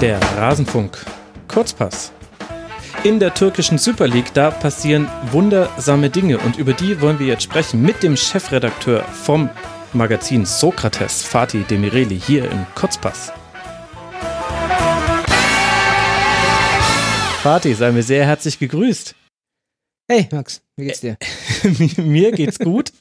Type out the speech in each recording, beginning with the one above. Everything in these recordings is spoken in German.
Der Rasenfunk. Kurzpass. In der türkischen Super League, da passieren wundersame Dinge und über die wollen wir jetzt sprechen mit dem Chefredakteur vom Magazin Sokrates, Fatih Demireli, hier im Kurzpass. Fatih, sei mir sehr herzlich gegrüßt. Hey Max, wie geht's dir? mir geht's gut,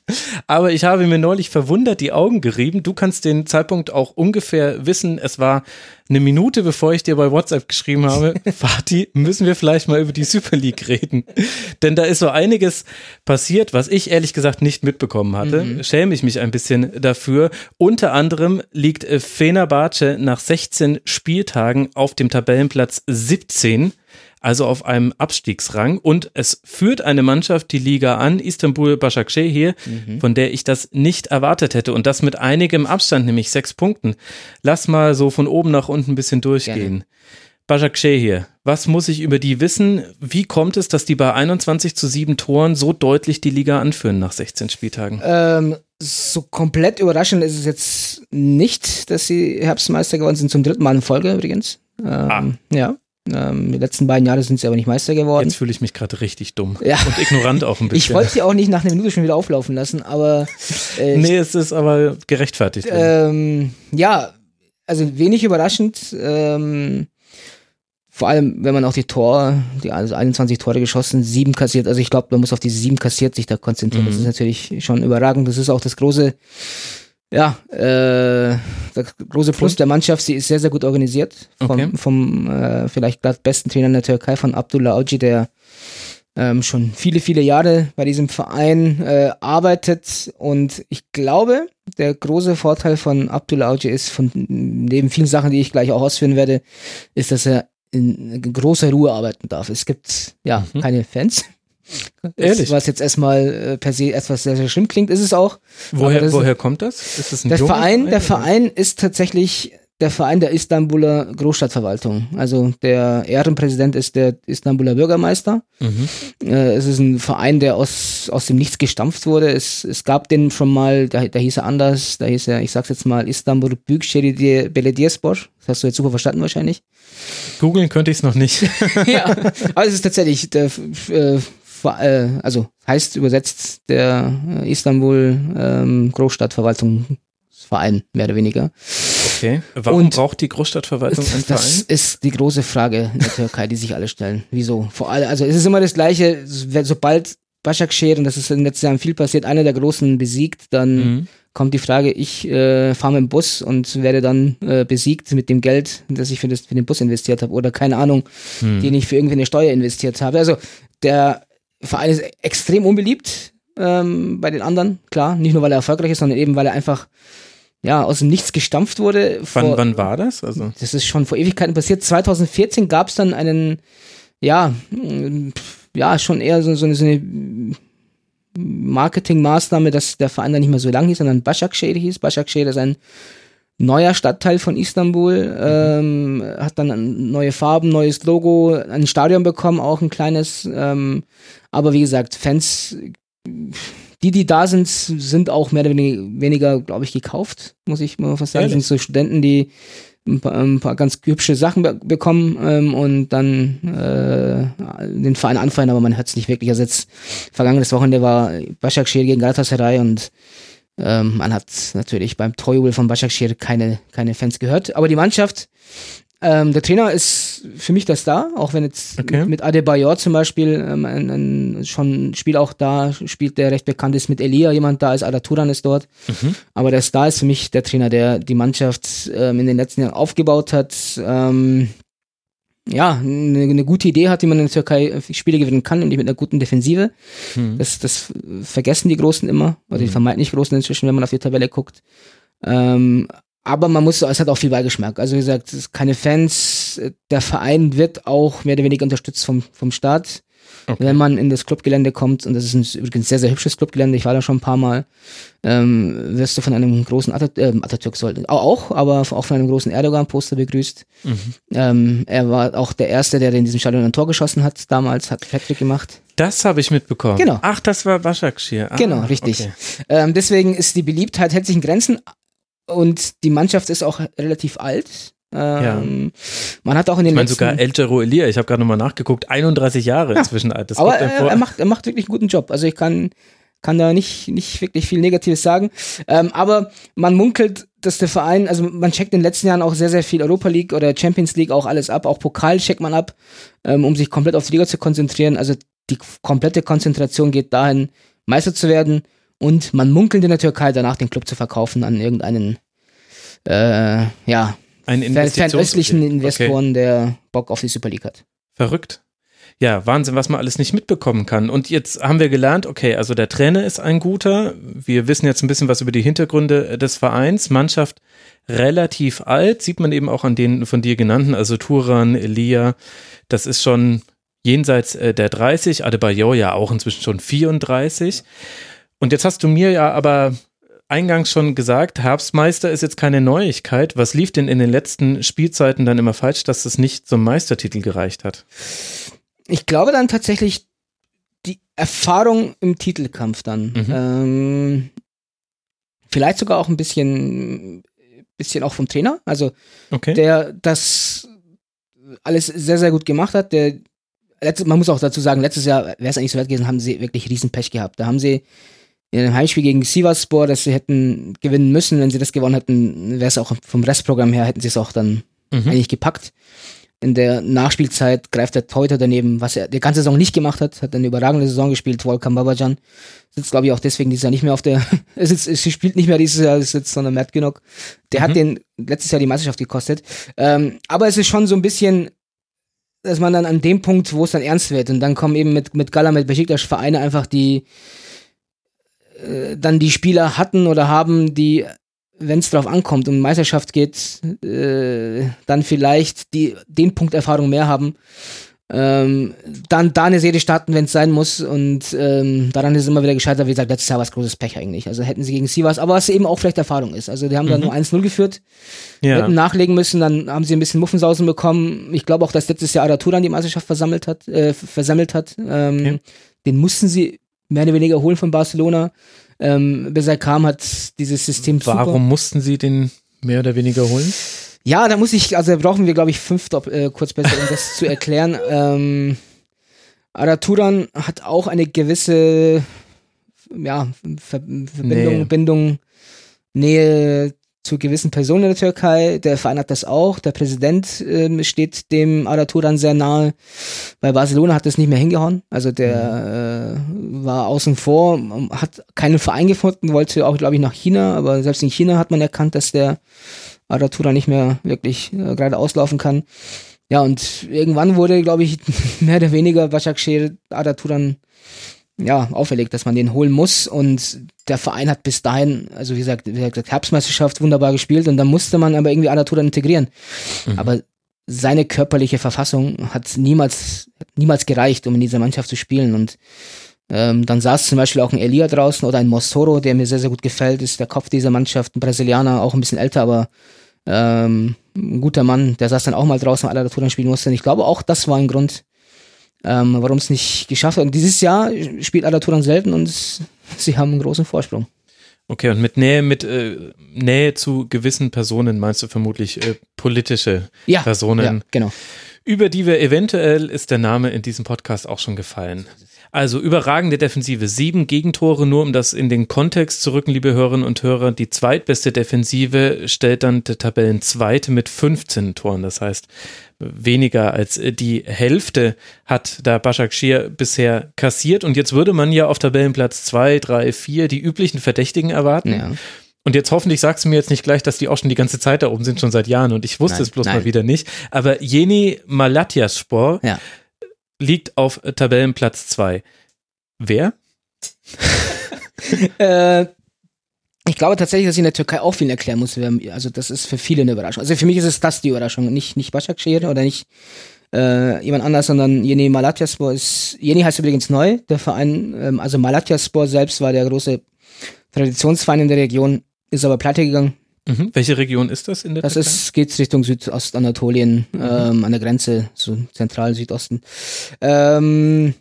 aber ich habe mir neulich verwundert die Augen gerieben. Du kannst den Zeitpunkt auch ungefähr wissen. Es war eine Minute, bevor ich dir bei WhatsApp geschrieben habe, Fatih, müssen wir vielleicht mal über die Super League reden. Denn da ist so einiges passiert, was ich ehrlich gesagt nicht mitbekommen hatte. Mhm. Schäme ich mich ein bisschen dafür. Unter anderem liegt Fenerbahce nach 16 Spieltagen auf dem Tabellenplatz 17 also auf einem Abstiegsrang. Und es führt eine Mannschaft die Liga an, Istanbul Başakşehir, mhm. von der ich das nicht erwartet hätte. Und das mit einigem Abstand, nämlich sechs Punkten. Lass mal so von oben nach unten ein bisschen durchgehen. Başakşehir, was muss ich über die wissen? Wie kommt es, dass die bei 21 zu 7 Toren so deutlich die Liga anführen nach 16 Spieltagen? Ähm, so komplett überraschend ist es jetzt nicht, dass sie Herbstmeister geworden sind, zum dritten Mal in Folge übrigens. Ähm, ah. Ja. Ähm, die letzten beiden Jahre sind sie aber nicht Meister geworden. Jetzt fühle ich mich gerade richtig dumm. Ja. Und ignorant auch ein bisschen. Ich wollte sie auch nicht nach einer Minute schon wieder auflaufen lassen, aber. Äh, nee, es ist aber gerechtfertigt. Ähm, ja, also wenig überraschend. Ähm, vor allem, wenn man auch die Tor, die also 21 Tore geschossen, sieben kassiert. Also ich glaube, man muss auf diese sieben kassiert sich da konzentrieren. Mhm. Das ist natürlich schon überragend. Das ist auch das große ja, äh, der große Plus der Mannschaft, sie ist sehr, sehr gut organisiert. Vom, okay. vom äh, vielleicht gerade besten Trainer in der Türkei, von Abdullah Auci, der ähm, schon viele, viele Jahre bei diesem Verein äh, arbeitet. Und ich glaube, der große Vorteil von Abdullah Auci ist, von neben vielen Sachen, die ich gleich auch ausführen werde, ist, dass er in großer Ruhe arbeiten darf. Es gibt ja mhm. keine Fans. Ehrlich? Was jetzt erstmal äh, per se etwas sehr, sehr schlimm klingt, ist es auch. Woher, woher kommt das? Ist das ein der Verein, Verein? Der Verein ist tatsächlich der Verein der Istanbuler Großstadtverwaltung. Also der Ehrenpräsident ist der Istanbuler Bürgermeister. Mhm. Äh, es ist ein Verein, der aus, aus dem Nichts gestampft wurde. Es, es gab den schon mal, da, da hieß er anders, da hieß er, ich sag's jetzt mal, Istanbul Büyükşehir Belediyespor. Das hast du jetzt super verstanden wahrscheinlich. Googeln könnte ich es noch nicht. ja, aber es ist tatsächlich der äh, äh, also heißt übersetzt der äh, Istanbul ähm, Großstadtverwaltungsverein, mehr oder weniger. Okay. Warum Und braucht die Großstadtverwaltung einen Verein? Das ist die große Frage in der Türkei, die sich alle stellen. Wieso? Vor allem, also es ist immer das Gleiche, sobald Başakşehir, und das ist in den letzten Jahren viel passiert, einer der Großen besiegt, dann mhm. kommt die Frage, ich äh, fahre mit dem Bus und werde dann äh, besiegt mit dem Geld, das ich für, das, für den Bus investiert habe oder keine Ahnung, mhm. den ich für irgendwie eine Steuer investiert habe. Also der Verein ist extrem unbeliebt ähm, bei den anderen, klar. Nicht nur, weil er erfolgreich ist, sondern eben, weil er einfach ja, aus dem Nichts gestampft wurde. Vor, wann, war das? Also? Das ist schon vor Ewigkeiten passiert. 2014 gab es dann einen, ja, ja, schon eher so, so eine, so eine Marketingmaßnahme, dass der Verein dann nicht mehr so lang hieß, sondern Başakşehir hieß. Başakşehir ist ein neuer Stadtteil von Istanbul, ähm, hat dann neue Farben, neues Logo, ein Stadion bekommen, auch ein kleines. Ähm, aber wie gesagt, Fans, die, die da sind, sind auch mehr oder weniger, glaube ich, gekauft, muss ich mal fast sagen. Das sind so Studenten, die ein paar, ein paar ganz hübsche Sachen be bekommen ähm, und dann äh, den Verein anfallen, aber man hört es nicht wirklich. Also jetzt vergangenes Wochenende war Başakşehir gegen Galatasaray und ähm, man hat natürlich beim Torjubel von Başakşehir keine, keine Fans gehört. Aber die Mannschaft, ähm, der Trainer ist für mich der Star, auch wenn jetzt okay. mit Adebayor zum Beispiel ähm, ein, ein, schon ein Spiel auch da spielt, der recht bekannt ist, mit Elia jemand da ist, Ada Turan ist dort. Mhm. Aber der Star ist für mich der Trainer, der die Mannschaft ähm, in den letzten Jahren aufgebaut hat. Ähm, ja, eine, eine, gute Idee hat, wie man in der Türkei äh, Spiele gewinnen kann, nämlich mit einer guten Defensive. Hm. Das, das vergessen die Großen immer, oder die hm. vermeintlich Großen inzwischen, wenn man auf die Tabelle guckt. Ähm, aber man muss, es hat auch viel Beigeschmack. Also wie gesagt, keine Fans. Der Verein wird auch mehr oder weniger unterstützt vom, vom Staat. Okay. Wenn man in das Clubgelände kommt, und das ist ein, übrigens sehr, sehr hübsches Clubgelände, ich war da schon ein paar Mal, ähm, wirst du von einem großen Atat äh, Atatürk sollte auch, aber auch von einem großen Erdogan-Poster begrüßt. Mhm. Ähm, er war auch der Erste, der in diesem Stadion ein Tor geschossen hat, damals, hat Patrick gemacht. Das habe ich mitbekommen. Genau. Ach, das war Başakşehir. Ah, genau, richtig. Okay. Ähm, deswegen ist die Beliebtheit hält sich in Grenzen und die Mannschaft ist auch relativ alt. Ähm, Man hat auch in den Ich meine letzten sogar El Elia, ich habe gerade nochmal nachgeguckt, 31 Jahre inzwischen alt. Das aber er, er, macht, er macht wirklich einen guten Job. Also ich kann, kann da nicht, nicht wirklich viel Negatives sagen. Ähm, aber man munkelt, dass der Verein, also man checkt in den letzten Jahren auch sehr, sehr viel Europa League oder Champions League auch alles ab. Auch Pokal checkt man ab, ähm, um sich komplett auf die Liga zu konzentrieren. Also die komplette Konzentration geht dahin, Meister zu werden. Und man munkelt in der Türkei danach den Club zu verkaufen an irgendeinen, äh, ja, Ein Investitions- fernöstlichen Okay. Investoren, der Bock auf die Super League hat. Verrückt. Ja, Wahnsinn, was man alles nicht mitbekommen kann. Und jetzt haben wir gelernt, okay, also der Trainer ist ein guter. Wir wissen jetzt ein bisschen was über die Hintergründe des Vereins. Mannschaft relativ alt, sieht man eben auch an den von dir genannten, also Turan, Elia. Das ist schon jenseits äh, der 30, Adebayor ja auch inzwischen schon 34. Und jetzt hast du mir ja aber eingangs schon gesagt, Herbstmeister ist jetzt keine Neuigkeit. Was lief denn in den letzten Spielzeiten dann immer falsch, dass es nicht zum Meistertitel gereicht hat? ich glaube dann tatsächlich die Erfahrung im Titelkampf dann. Mhm. Ähm, vielleicht sogar auch ein bisschen, bisschen auch vom Trainer, also Okay. der das alles sehr, sehr gut gemacht hat. Der, letzte, man muss auch dazu sagen, letztes Jahr wäre es eigentlich so weit gewesen, haben sie wirklich riesen Pech gehabt. Da haben sie in einem Heimspiel gegen Sivasspor, das sie hätten gewinnen müssen, wenn sie das gewonnen hätten, wäre es auch vom Restprogramm her, hätten sie es auch dann Mhm. eigentlich gepackt. In der Nachspielzeit greift der Torhüter daneben, was er die ganze Saison nicht gemacht hat, hat eine überragende Saison gespielt, Volkan Babajan. Sitzt, glaube ich, auch deswegen dieses Jahr nicht mehr auf der, er sitzt, sie spielt nicht mehr dieses Jahr, es sitzt, sondern Matt Ginnock. Der hat Mhm. den letztes Jahr die Meisterschaft gekostet. Ähm, aber es ist schon so ein bisschen, dass man dann an dem Punkt, wo es dann ernst wird, und dann kommen eben mit, mit Gala, mit Besiktas Vereine einfach, die äh, dann die Spieler hatten oder haben, die wenn es drauf ankommt und um Meisterschaft geht, äh, dann vielleicht die den Punkt Erfahrung mehr haben. Ähm, dann da eine Serie starten, wenn es sein muss. Und ähm, daran ist es immer wieder gescheitert. Wie gesagt, letztes Jahr war es großes Pech eigentlich. Also hätten sie gegen Sivas, aber was eben auch vielleicht Erfahrung ist. Also die haben dann Mhm. nur 1-0 geführt, Ja. hätten nachlegen müssen, dann haben sie ein bisschen Muffensausen bekommen. Ich glaube auch, dass letztes Jahr Araturan die Meisterschaft versammelt hat, äh, versammelt hat. Ähm, Okay. Den mussten sie mehr oder weniger holen von Barcelona. Ähm, bis er kam, hat dieses System super Warum mussten sie den mehr oder weniger holen? ja, da muss ich, also da brauchen wir, glaube ich, fünf Dopp äh, kurz besser, um das zu erklären. Ähm, Araturan hat auch eine gewisse ja, Ver Verbindung, Nähe. Bindung, Nähe zu gewissen Personen in der Türkei. Der Verein hat das auch. Der Präsident ähm, steht dem Araturan sehr nahe. Bei Barcelona hat das nicht mehr hingehauen. Also der äh, war außen vor, hat keinen Verein gefunden, wollte auch, glaube ich, nach China. Aber selbst in China hat man erkannt, dass der Aratura nicht mehr wirklich äh, gerade auslaufen kann. Ja, und irgendwann wurde, glaube ich, mehr oder weniger Başakşehir Araturan ja, auferlegt, dass man den holen muss. Und der Verein hat bis dahin, also wie gesagt, wie gesagt Herbstmeisterschaft wunderbar gespielt und dann musste man aber irgendwie Araturan integrieren. Mhm. Aber seine körperliche Verfassung hat niemals, hat niemals gereicht, um in dieser Mannschaft zu spielen. Und ähm, dann saß zum Beispiel auch ein Elia draußen oder ein Mossoro, der mir sehr, sehr gut gefällt, ist der Kopf dieser Mannschaft, ein Brasilianer, auch ein bisschen älter, aber ähm, ein guter Mann, der saß dann auch mal draußen, weil Touren spielen musste. Und ich glaube auch, das war ein Grund, ähm, warum es nicht geschafft hat. Und dieses Jahr spielt Alaturan selten und es, sie haben einen großen Vorsprung. Okay, und mit Nähe, mit äh, Nähe zu gewissen Personen meinst du vermutlich äh, politische Ja, Personen, ja genau. über die wir eventuell ist der Name in diesem Podcast auch schon gefallen. Also überragende Defensive, sieben Gegentore, nur um das in den Kontext zu rücken, liebe Hörerinnen und Hörer. Die zweitbeste Defensive stellt dann der Tabellenzweite mit 15 Toren. Das heißt, weniger als die Hälfte hat da Başakşehir bisher kassiert. Und jetzt würde man ja auf Tabellenplatz zwei, drei, vier die üblichen Verdächtigen erwarten. Ja. Und jetzt hoffentlich sagst du mir jetzt nicht gleich, dass die auch schon die ganze Zeit da oben sind, schon seit Jahren. Und ich wusste Nein, es bloß nein. mal wieder nicht. Aber Jeni Malatyaspor Ja. Liegt auf Tabellenplatz 2. Wer? Äh, ich glaube tatsächlich, dass ich in der Türkei auch viel erklären muss. Also das ist für viele eine Überraschung. Also für mich ist es das die Überraschung, nicht nicht Başakşehir oder nicht äh, jemand anders, sondern Yeni Malatyaspor ist. Yeni heißt übrigens neu. Der Verein, ähm, also Malatyaspor selbst war der große Traditionsverein in der Region, ist aber pleite gegangen. Mhm. Welche Region ist das in der Das Türkei? ist geht Richtung Südostanatolien, ähm, an der Grenze, so zentral Südosten. Ähm,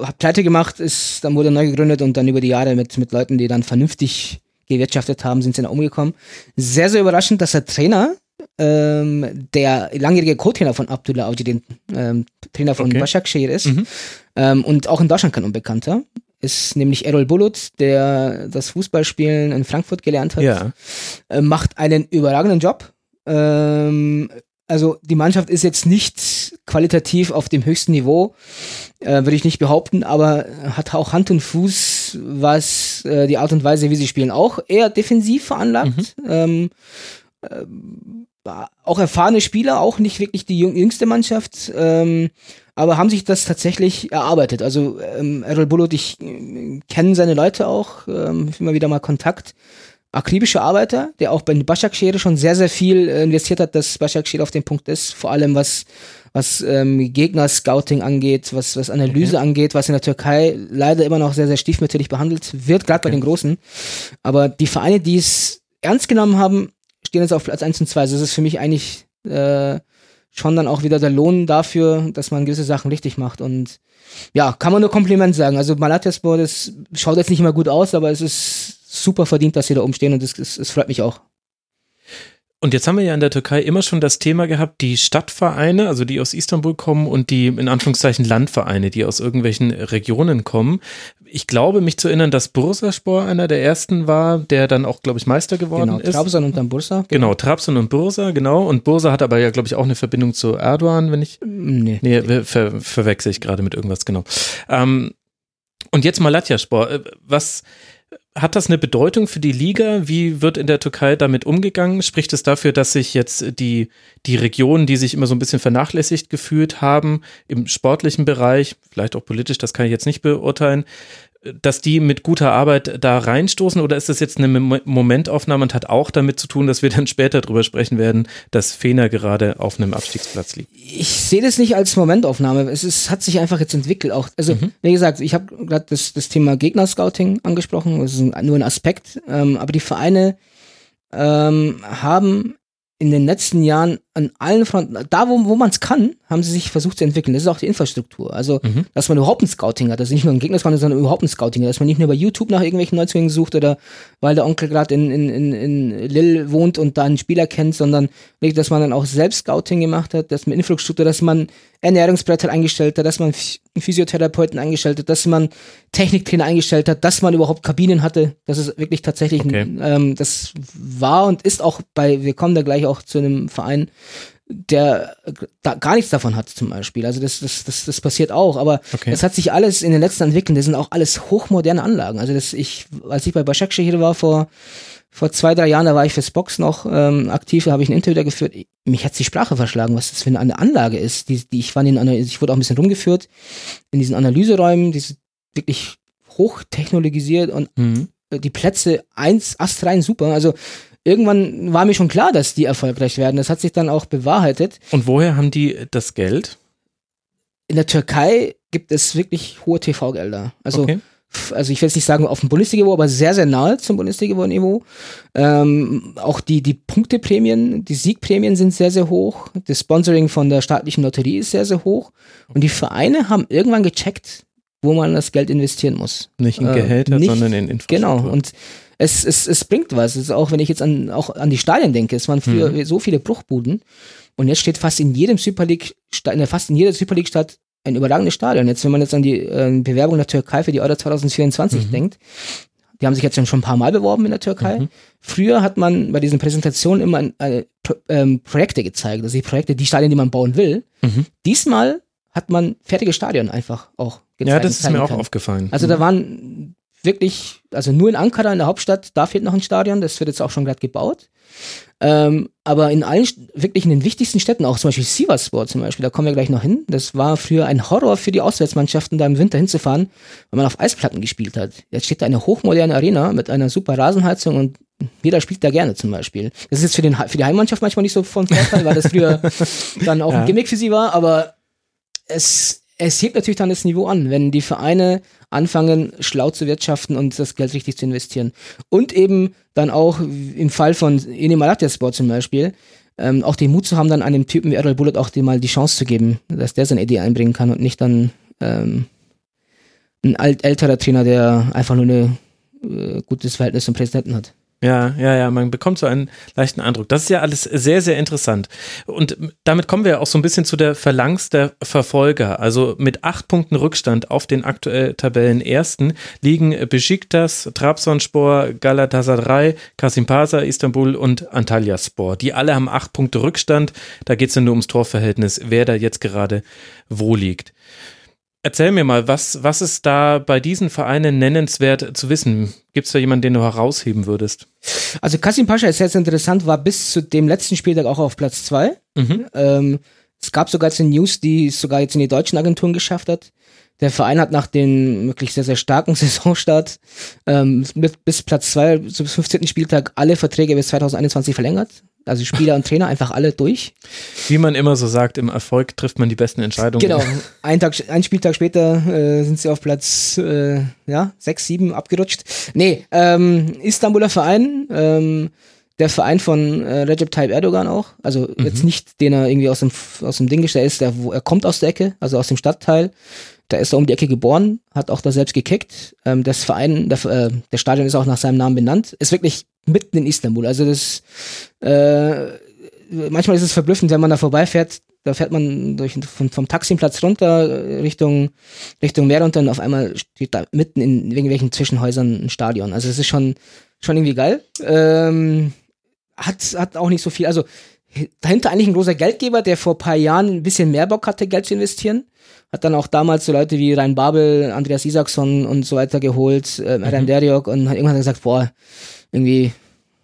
hat pleite gemacht, ist, dann wurde neu gegründet und dann über die Jahre mit, mit Leuten, die dann vernünftig gewirtschaftet haben, sind sie dann umgekommen. Sehr, sehr überraschend, dass der Trainer ähm, der langjährige Co-Trainer von Abdullah Audi, den ähm, Trainer von Okay. Başakşehir ist. Mhm. Ähm, und auch in Deutschland kein Unbekannter. Ist nämlich Errol Bulut, der das Fußballspielen in Frankfurt gelernt hat. Ja. Äh, macht einen überragenden Job. Ähm, also die Mannschaft ist jetzt nicht qualitativ auf dem höchsten Niveau, äh, würde ich nicht behaupten, aber hat auch Hand und Fuß, was äh, die Art und Weise, wie sie spielen, auch eher defensiv veranlagt. Ähm, ähm, auch erfahrene Spieler, auch nicht wirklich die jüng jüngste Mannschaft, ähm, aber haben sich das tatsächlich erarbeitet. Also ähm, Errol Bulut, ich äh, kenne seine Leute auch, ähm, immer wieder mal Kontakt akribischer Arbeiter, der auch bei Başakşehir schon sehr, sehr viel äh, investiert hat, dass Başakşehir auf dem Punkt ist, vor allem was, was ähm, Gegner-Scouting angeht, was, was Analyse angeht, was in der Türkei leider immer noch sehr, sehr stiefmütterlich behandelt wird, gerade bei den Großen. Aber die Vereine, die es ernst genommen haben, stehen jetzt auf Platz 1 und 2. Also das ist für mich eigentlich äh, schon dann auch wieder der Lohn dafür, dass man gewisse Sachen richtig macht und ja, kann man nur Kompliment sagen. Also Malatyaspor, das schaut jetzt nicht immer gut aus, aber es ist super verdient, dass sie da oben stehen und es, freut mich auch. Und jetzt haben wir ja in der Türkei immer schon das Thema gehabt, die Stadtvereine, also die aus Istanbul kommen und die in Anführungszeichen Landvereine, die aus irgendwelchen Regionen kommen. Ich glaube, mich zu erinnern, dass Bursaspor einer der ersten war, der dann auch, glaube ich, Meister geworden Genau, ist. Trabzon und dann Bursa. Genau, Trabzon und Bursa, genau. Und Bursa hat aber ja, glaube ich, auch eine Verbindung zu Erdogan, wenn ich Nee. Nee, ver verwechsel ich gerade mit irgendwas, genau. Ähm, und jetzt Malatyaspor. Äh, Was hat das eine Bedeutung für die Liga? Wie wird in der Türkei damit umgegangen? Spricht es dafür, dass sich jetzt die, die Regionen, die sich immer so ein bisschen vernachlässigt gefühlt haben, im sportlichen Bereich, vielleicht auch politisch, das kann ich jetzt nicht beurteilen, dass die mit guter Arbeit da reinstoßen oder ist das jetzt eine Mom- Momentaufnahme und hat auch damit zu tun, dass wir dann später drüber sprechen werden, dass Fener gerade auf einem Abstiegsplatz liegt? Ich sehe das nicht als Momentaufnahme. Es ist, hat sich einfach jetzt entwickelt. Auch, also, wie gesagt, ich habe gerade das, das Thema Gegnerscouting angesprochen. Das ist nur ein Aspekt. Ähm, aber die Vereine ähm, haben in den letzten Jahren an allen Fronten, da wo, wo man es kann, haben sie sich versucht zu entwickeln. Das ist auch die Infrastruktur. Also, Mhm. dass man überhaupt ein Scouting hat. Also nicht nur ein Gegnerscouting, sondern überhaupt ein Scouting hat. Dass man nicht nur bei YouTube nach irgendwelchen Neuzugängen sucht oder weil der Onkel gerade in, in, in, in Lille wohnt und da einen Spieler kennt, sondern wirklich, dass man dann auch selbst Scouting gemacht hat, dass man Infrastruktur, dass man Ernährungsbretter eingestellt hat, dass man Physiotherapeuten eingestellt hat, dass man Techniktrainer eingestellt hat, dass man überhaupt Kabinen hatte. Das ist wirklich tatsächlich, Okay. ein, ähm, das war und ist auch bei, wir kommen da gleich auch zu einem Verein, der da gar nichts davon hat zum Beispiel. Also das, das, das, das passiert auch, aber Okay. das hat sich alles in den letzten entwickelt. Das sind auch alles hochmoderne Anlagen. Also das ich, als ich bei Başakşehir war vor vor zwei, drei Jahren, da war ich fürs Box noch ähm, aktiv, da habe ich ein Interview da geführt. Mich hat die Sprache verschlagen, was das für eine Anlage ist. Die, die ich war in ich wurde auch ein bisschen rumgeführt in diesen Analyseräumen, die sind wirklich hochtechnologisiert und Mhm. die Plätze eins astrein super. Also irgendwann war mir schon klar, dass die erfolgreich werden. Das hat sich dann auch bewahrheitet. Und woher haben die das Geld? In der Türkei gibt es wirklich hohe TV-Gelder. Also Okay. also ich will jetzt nicht sagen auf dem Bundesliga-Niveau, aber sehr, sehr nahe zum Bundesliga-Niveau. Ähm, auch die, die Punkteprämien, die Siegprämien sind sehr, sehr hoch. Das Sponsoring von der staatlichen Lotterie ist sehr, sehr hoch. Und die Vereine haben irgendwann gecheckt, wo man das Geld investieren muss. Nicht in Äh, Gehälter, nicht- sondern in Infrastruktur. Genau. Und es, es, es bringt was. Es ist auch wenn ich jetzt an, auch an die Stadien denke, es waren früher Mhm. so viele Bruchbuden. Und jetzt steht fast in jedem Super League, fast in jeder Super League Stadt ein überragendes Stadion. Jetzt, wenn man jetzt an die äh, Bewerbung der Türkei für die Euro 2024 Mhm. denkt, die haben sich jetzt schon ein paar Mal beworben in der Türkei. Mhm. Früher hat man bei diesen Präsentationen immer äh, Pro, ähm, Projekte gezeigt, also die Projekte, die Stadien, die man bauen will. Mhm. Diesmal hat man fertige Stadien einfach auch gezeigt. Ja, das ist mir auch aufgefallen. Also da waren wirklich, also nur in Ankara, in der Hauptstadt, da fehlt noch ein Stadion, das wird jetzt auch schon gerade gebaut. Ähm, aber in allen, wirklich in den wichtigsten Städten, auch zum Beispiel Sivasspor zum Beispiel, da kommen wir gleich noch hin. Das war früher ein Horror für die Auswärtsmannschaften, da im Winter hinzufahren, weil man auf Eisplatten gespielt hat. Jetzt steht da eine hochmoderne Arena mit einer super Rasenheizung und jeder spielt da gerne zum Beispiel. Das ist jetzt für, den, für die Heimmannschaft manchmal nicht so von Vorteil, weil das früher dann auch Ja. ein Gimmick für sie war, aber es, es hebt natürlich dann das Niveau an, wenn die Vereine anfangen, schlau zu wirtschaften und das Geld richtig zu investieren. Und eben dann auch im Fall von Ene Malatyaspor zum Beispiel, ähm, auch den Mut zu haben, dann einem Typen wie Errol Bullet auch mal die Chance zu geben, dass der seine Idee einbringen kann und nicht dann ähm, ein alt, älterer Trainer, der einfach nur ein äh, gutes Verhältnis zum Präsidenten hat. Ja, ja, ja, man bekommt so einen leichten Eindruck. Das ist ja alles sehr, sehr interessant. Und damit kommen wir auch so ein bisschen zu der Phalanx der Verfolger. Also mit acht Punkten Rückstand auf den aktuell Tabellenersten liegen Besiktas, Trabzonspor, Galatasaray, Kasimpasa, Istanbul und Antalyaspor. Die alle haben acht Punkte Rückstand. Da geht es ja nur ums Torverhältnis, wer da jetzt gerade wo liegt. Erzähl mir mal, was, was ist da bei diesen Vereinen nennenswert zu wissen? Gibt es da jemanden, den du herausheben würdest? Also Kasim Pascha ist jetzt interessant, war bis zu dem letzten Spieltag auch auf Platz zwei. Mhm. Ähm, es gab sogar jetzt eine News, die es sogar jetzt in die deutschen Agenturen geschafft hat. Der Verein hat nach dem wirklich sehr, sehr starken Saisonstart ähm, mit, bis Platz zwei, so bis 15. Spieltag alle Verträge bis 2021 verlängert. Also Spieler und Trainer einfach alle durch. Wie man immer so sagt, im Erfolg trifft man die besten Entscheidungen. Genau. Ein, Tag, ein Spieltag später äh, sind sie auf Platz äh, ja, 6, 7 abgerutscht. Nee, ähm, Istanbuler Verein, ähm, der Verein von äh, Recep Tayyip Erdogan auch. Also mhm. jetzt nicht, den er irgendwie aus dem, aus dem Ding gestellt ist, der, wo, er kommt aus der Ecke, also aus dem Stadtteil. Da ist er um die Ecke geboren, hat auch da selbst gekickt. Ähm, das Verein, der, äh, der Stadion ist auch nach seinem Namen benannt. Ist wirklich mitten in Istanbul. Also das äh, manchmal ist es verblüffend, wenn man da vorbeifährt. Da fährt man durch, vom, vom Taximplatz runter Richtung, Richtung Meer und dann auf einmal steht da mitten in irgendwelchen Zwischenhäusern ein Stadion. Also es ist schon, schon irgendwie geil. Ähm, hat, hat auch nicht so viel. Also dahinter eigentlich ein großer Geldgeber, der vor paar Jahren ein bisschen mehr Bock hatte, Geld zu investieren. Hat dann auch damals so Leute wie Rhein Babel, Andreas Isaksson und so weiter geholt, äh, mhm. Deriok und hat irgendwann gesagt, boah, irgendwie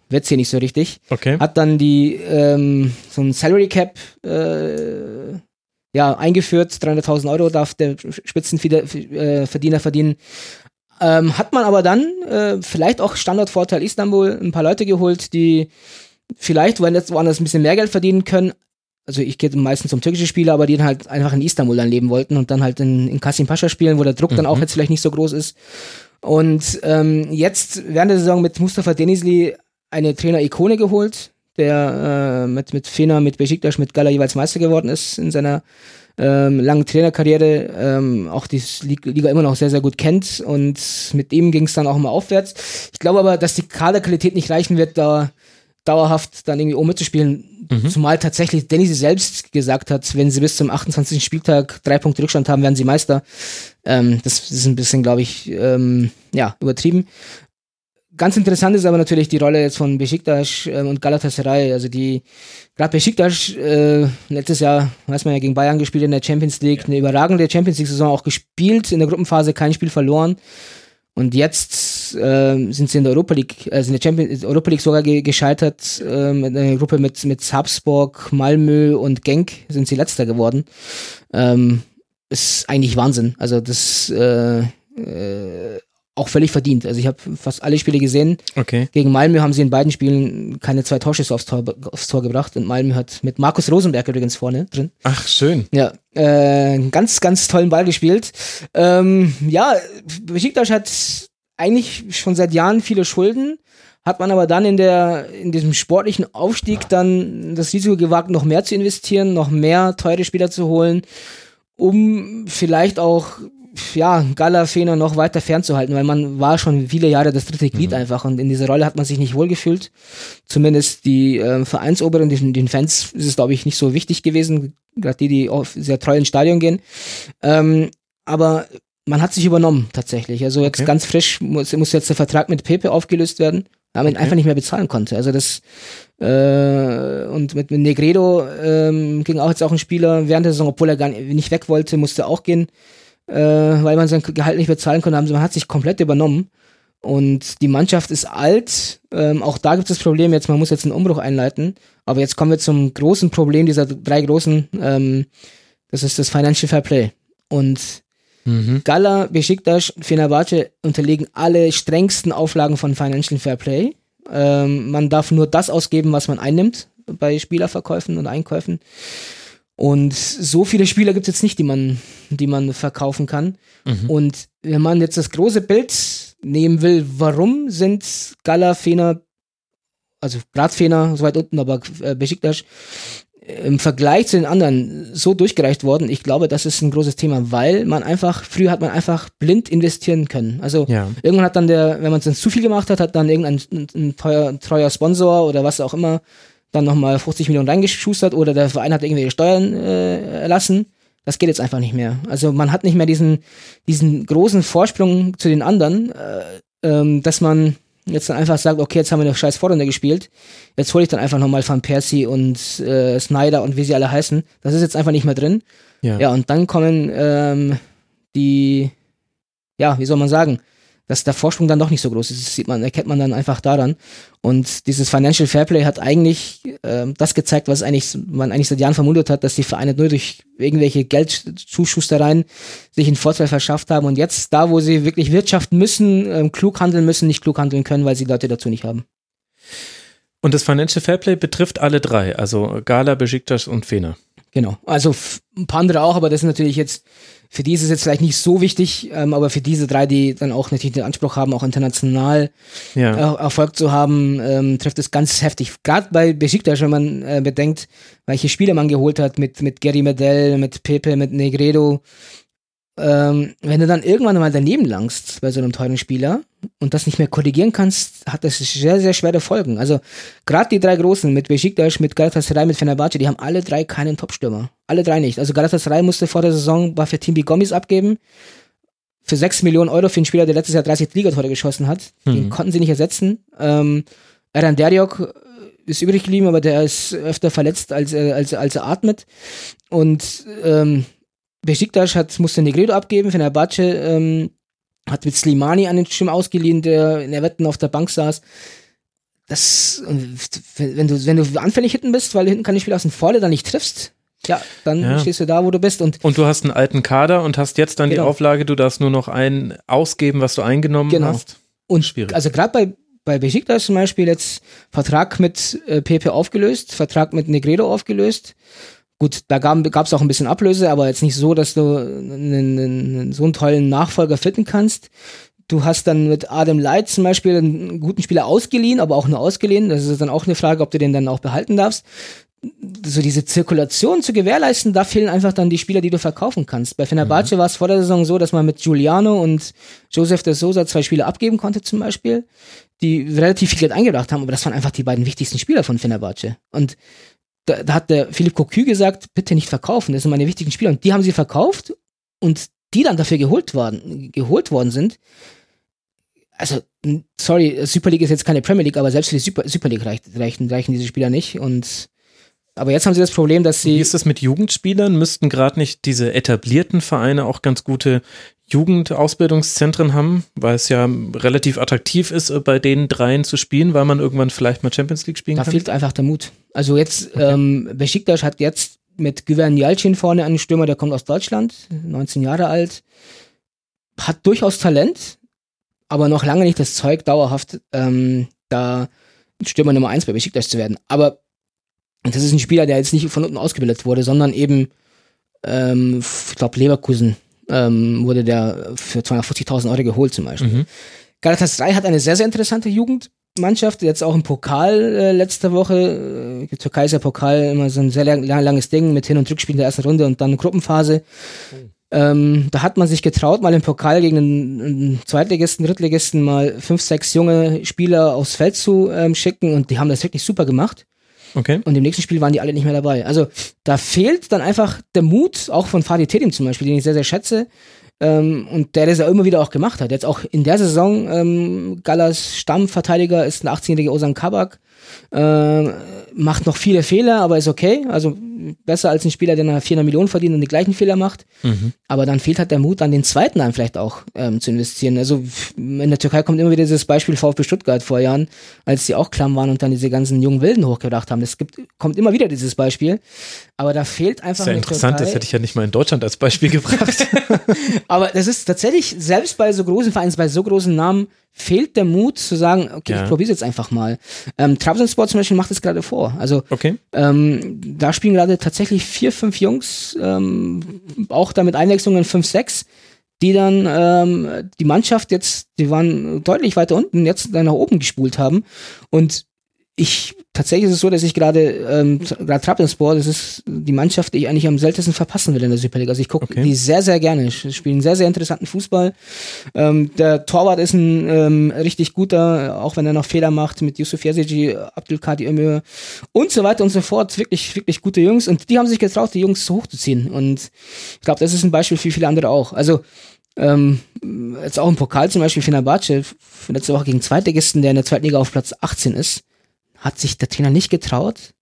wird's hier nicht so richtig. Okay. Hat dann die ähm, so ein Salary Cap äh, ja eingeführt, 300.000 Euro darf der Spitzenverdiener äh, verdienen. Ähm, hat man aber dann äh, vielleicht auch Standortvorteil Istanbul ein paar Leute geholt, die vielleicht woanders ein bisschen mehr Geld verdienen können. Also ich gehe meistens zum türkischen Spieler, aber die dann halt einfach in Istanbul dann leben wollten und dann halt in, in Kasim Pascha spielen, wo der Druck mhm. dann auch jetzt vielleicht nicht so groß ist. Und ähm, jetzt während der Saison mit Mustafa Denizli eine Trainer-Ikone geholt, der äh, mit, mit Fener, mit Besiktas, mit Gala jeweils Meister geworden ist in seiner ähm, langen Trainerkarriere, ähm, auch die Liga immer noch sehr, sehr gut kennt und mit ihm ging es dann auch mal aufwärts. Ich glaube aber, dass die Kaderqualität nicht reichen wird, da dauerhaft dann irgendwie oben mitzuspielen. Mhm. Zumal tatsächlich Dennis selbst gesagt hat, wenn sie bis zum 28. Spieltag drei Punkte Rückstand haben, werden sie Meister. Ähm, das ist ein bisschen, glaube ich, ähm, ja, übertrieben. Ganz interessant ist aber natürlich die Rolle jetzt von Besiktas äh, und Galatasaray. Also die, gerade Besiktas, äh, letztes Jahr, weiß man ja, gegen Bayern gespielt in der Champions League, ja. eine überragende Champions League-Saison auch gespielt, in der Gruppenphase kein Spiel verloren. Und jetzt äh, sind sie in der Europa League, also in der Champions Europa League sogar ge gescheitert. Äh, mit einer Gruppe mit, mit Salzburg, Malmö und Genk sind sie letzter geworden. Ähm, ist eigentlich Wahnsinn. Also das äh, äh, auch völlig verdient. Also ich habe fast alle Spiele gesehen. Okay. Gegen Malmö haben sie in beiden Spielen keine zwei Torschüsse aufs Tor, aufs Tor gebracht und Malmö hat mit Markus Rosenberg übrigens vorne drin. Ach, schön. Ja, äh, ganz, ganz tollen Ball gespielt. Ähm, ja, Besiktas hat eigentlich schon seit Jahren viele Schulden, hat man aber dann in der, in diesem sportlichen Aufstieg dann das Risiko gewagt, noch mehr zu investieren, noch mehr teure Spieler zu holen, um vielleicht auch ja, Gala Fener noch weiter fernzuhalten, weil man war schon viele Jahre das dritte Glied mhm. einfach und in dieser Rolle hat man sich nicht wohlgefühlt. Zumindest die äh, Vereinsoberen, den, den Fans ist es, glaube ich, nicht so wichtig gewesen, gerade die, die auf sehr treu ins Stadion gehen. Ähm, aber man hat sich übernommen tatsächlich. Also jetzt okay. ganz frisch muss, muss jetzt der Vertrag mit Pepe aufgelöst werden, weil man okay. ihn einfach nicht mehr bezahlen konnte. Also das äh, und mit, mit Negredo ähm, ging auch jetzt auch ein Spieler während der Saison, obwohl er gar nicht weg wollte, musste auch gehen äh, weil man sein Gehalt nicht bezahlen konnte, haben sie, man hat sich komplett übernommen. Und die Mannschaft ist alt. Ähm, auch da gibt es das Problem, jetzt, man muss jetzt einen Umbruch einleiten. Aber jetzt kommen wir zum großen Problem dieser drei großen, ähm, das ist das Financial Fair Play. Und mhm. Gala, Besiktas, Fenerbahce unterliegen alle strengsten Auflagen von Financial Fair Play. Ähm, man darf nur das ausgeben, was man einnimmt bei Spielerverkäufen und Einkäufen. Und so viele Spieler gibt es jetzt nicht, die man, die man verkaufen kann. Mhm. Und wenn man jetzt das große Bild nehmen will, warum sind Gala, Fener, also gerade Fener, so weit unten, aber äh, Besiktas, im Vergleich zu den anderen so durchgereicht worden. Ich glaube, das ist ein großes Thema, weil man einfach, früher hat man einfach blind investieren können. Also Ja. irgendwann hat dann der, wenn man es dann zu viel gemacht hat, hat dann irgendein ein, ein teuer, treuer Sponsor oder was auch immer dann nochmal 50 Millionen reingeschustert oder der Verein hat irgendwelche Steuern äh, erlassen. Das geht jetzt einfach nicht mehr. Also man hat nicht mehr diesen, diesen großen Vorsprung zu den anderen, äh, ähm, dass man jetzt dann einfach sagt, okay, jetzt haben wir eine scheiß Vorrunde gespielt, jetzt hole ich dann einfach nochmal Van Persie und äh, Snyder und wie sie alle heißen. Das ist jetzt einfach nicht mehr drin. Ja. Ja, und dann kommen ähm, die, ja, wie soll man sagen, dass der Vorsprung dann doch nicht so groß ist. Das sieht man, erkennt man dann einfach daran. Und dieses Financial Fairplay hat eigentlich ähm, das gezeigt, was eigentlich man eigentlich seit Jahren vermutet hat, dass die Vereine nur durch irgendwelche Geldzuschustereien sich einen Vorteil verschafft haben und jetzt da, wo sie wirklich wirtschaften müssen, ähm, klug handeln müssen, nicht klug handeln können, weil sie Leute dazu nicht haben. Und das Financial Fairplay betrifft alle drei, also Gala, Besiktas und Fener. Genau. Also ein paar andere auch, aber das ist natürlich jetzt, für die ist es jetzt vielleicht nicht so wichtig, ähm, aber für diese drei, die dann auch natürlich den Anspruch haben, auch international Ja. äh, Erfolg zu haben, ähm, trifft es ganz heftig. Gerade bei Besiktas, wenn man äh, bedenkt, welche Spiele man geholt hat mit, mit Gary Medell, mit Pepe, mit Negredo. Ähm, wenn du dann irgendwann mal daneben langst bei so einem teuren Spieler und das nicht mehr korrigieren kannst, hat das sehr, sehr schwere Folgen. Also gerade die drei Großen mit Besiktas, mit Galatasaray, mit Fenerbahce, die haben alle drei keinen Topstürmer. Alle drei nicht. Also Galatasaray musste vor der Saison Bafia Timbi Gomis abgeben für 6 Millionen Euro für einen Spieler, der letztes Jahr 30 Ligatore geschossen hat. Den Mhm. konnten sie nicht ersetzen. Ähm, Eran Deriok ist übrig geblieben, aber der ist öfter verletzt, als, er- als, als er atmet. Und ähm, Besiktas hat, musste Negredo abgeben, Fenerbahce ähm, hat mit Slimani einen Stürmer ausgeliehen, der in der Wetten auf der Bank saß. Das, wenn du, wenn du anfällig hinten bist, weil du hinten keine Spieler aus dem Vorder dann nicht triffst, ja, dann Ja. stehst du da, wo du bist. Und Und du hast einen alten Kader und hast jetzt dann die Genau. Auflage, du darfst nur noch ein ausgeben, was du eingenommen Genau. hast. Und Schwierig. also gerade bei, bei Besiktas zum Beispiel jetzt Vertrag mit äh, Pepe aufgelöst, Vertrag mit Negredo aufgelöst. Gut, da gab es auch ein bisschen Ablöse, aber jetzt nicht so, dass du einen, einen, so einen tollen Nachfolger finden kannst. Du hast dann mit Adam Light zum Beispiel einen guten Spieler ausgeliehen, aber auch nur ausgeliehen. Das ist dann auch eine Frage, ob du den dann auch behalten darfst. So diese Zirkulation zu gewährleisten, da fehlen einfach dann die Spieler, die du verkaufen kannst. Bei Fenerbahce war es vor der Saison so, dass man mit Giuliano und Joseph de Sousa zwei Spieler abgeben konnte zum Beispiel, die relativ viel Geld eingebracht haben, aber das waren einfach die beiden wichtigsten Spieler von Fenerbahce. Und da, da hat der Philipp Cocu gesagt, bitte nicht verkaufen, das sind meine wichtigen Spieler. Und die haben sie verkauft und die dann dafür geholt worden, geholt worden sind. Also, sorry, Super League ist jetzt keine Premier League, aber selbst für die Super, Super League reicht, reichen, reichen diese Spieler nicht. Und aber jetzt haben sie das Problem, dass Wie sie. ist das mit Jugendspielern? Müssten gerade nicht diese etablierten Vereine auch ganz gute Jugendausbildungszentren haben, weil es ja relativ attraktiv ist, äh, bei den dreien zu spielen, weil man irgendwann vielleicht mal Champions League spielen Da kann? fehlt einfach der Mut. Also jetzt, ähm, Besiktas hat jetzt mit Güven Yalcin vorne einen Stürmer, der kommt aus Deutschland, 19 Jahre alt, hat durchaus Talent, aber noch lange nicht das Zeug, dauerhaft ähm, da Stürmer Nummer 1 bei Besiktas zu werden. Aber das ist ein Spieler, der jetzt nicht von unten ausgebildet wurde, sondern eben, ähm, ich glaube, Leverkusen ähm, wurde der für 250.000 Euro geholt zum Beispiel. Mhm. Galatasaray hat eine sehr, sehr interessante Jugendmannschaft, jetzt auch im Pokal äh, letzte Woche. Äh, Türkei ist ja Pokal immer so ein sehr lang, lang, langes Ding mit Hin- und Rückspiel in der ersten Runde und dann Gruppenphase. Ähm, da hat man sich getraut, mal im Pokal gegen einen Zweitligisten, Drittligisten mal fünf, sechs junge Spieler aufs Feld zu ähm, schicken und die haben das wirklich super gemacht. Okay. Und im nächsten Spiel waren die alle nicht mehr dabei. Also da fehlt dann einfach der Mut, auch von Fadi Terim zum Beispiel, den ich sehr, sehr schätze. Ähm, und der das ja immer wieder auch gemacht hat. Jetzt auch in der Saison, ähm, Gallas Stammverteidiger ist ein 18-jähriger Osan Kabak. Ähm, macht noch viele Fehler, aber ist okay. Also besser als ein Spieler, der nach 400 Millionen verdient und die gleichen Fehler macht. Mhm. Aber dann fehlt halt der Mut, an den zweiten dann vielleicht auch ähm, zu investieren. Also in der Türkei kommt immer wieder dieses Beispiel VfB Stuttgart vor Jahren, als die auch klamm waren und dann diese ganzen jungen Wilden hochgebracht haben. Es gibt, kommt immer wieder dieses Beispiel. Aber da fehlt einfach Sehr interessant, das Türkei- hätte ich ja nicht mal in Deutschland als Beispiel gebracht. aber das ist tatsächlich, selbst bei so großen Vereinen, bei so großen Namen, fehlt der Mut zu sagen, okay, Ja. ich probiere jetzt einfach mal. Ähm, Trabzonspor zum Beispiel macht es gerade vor. Also Okay. ähm, da spielen gerade tatsächlich vier, fünf Jungs, ähm, auch da mit Einwechslungen fünf, sechs, die dann ähm, die Mannschaft jetzt, die waren deutlich weiter unten, jetzt dann nach oben gespult haben. Und ich tatsächlich ist es so, dass ich gerade ähm, gerade Trabzonspor, das ist die Mannschaft, die ich eigentlich am seltensten verpassen will in der Super League. Also ich gucke Okay. die sehr sehr gerne. Sie spielen sehr sehr interessanten Fußball. Ähm, der Torwart ist ein ähm, richtig guter, auch wenn er noch Fehler macht mit Yusuf Yazici, Abdelkadir Ömür und so weiter und so fort. Wirklich wirklich gute Jungs und die haben sich getraut, die Jungs so hochzuziehen und ich glaube, das ist ein Beispiel für viele andere auch. Also ähm, jetzt auch im Pokal zum Beispiel Fenerbahce, letzte Woche gegen Zweitligisten, der in der zweiten Liga auf Platz 18 ist, hat sich der Trainer nicht getraut,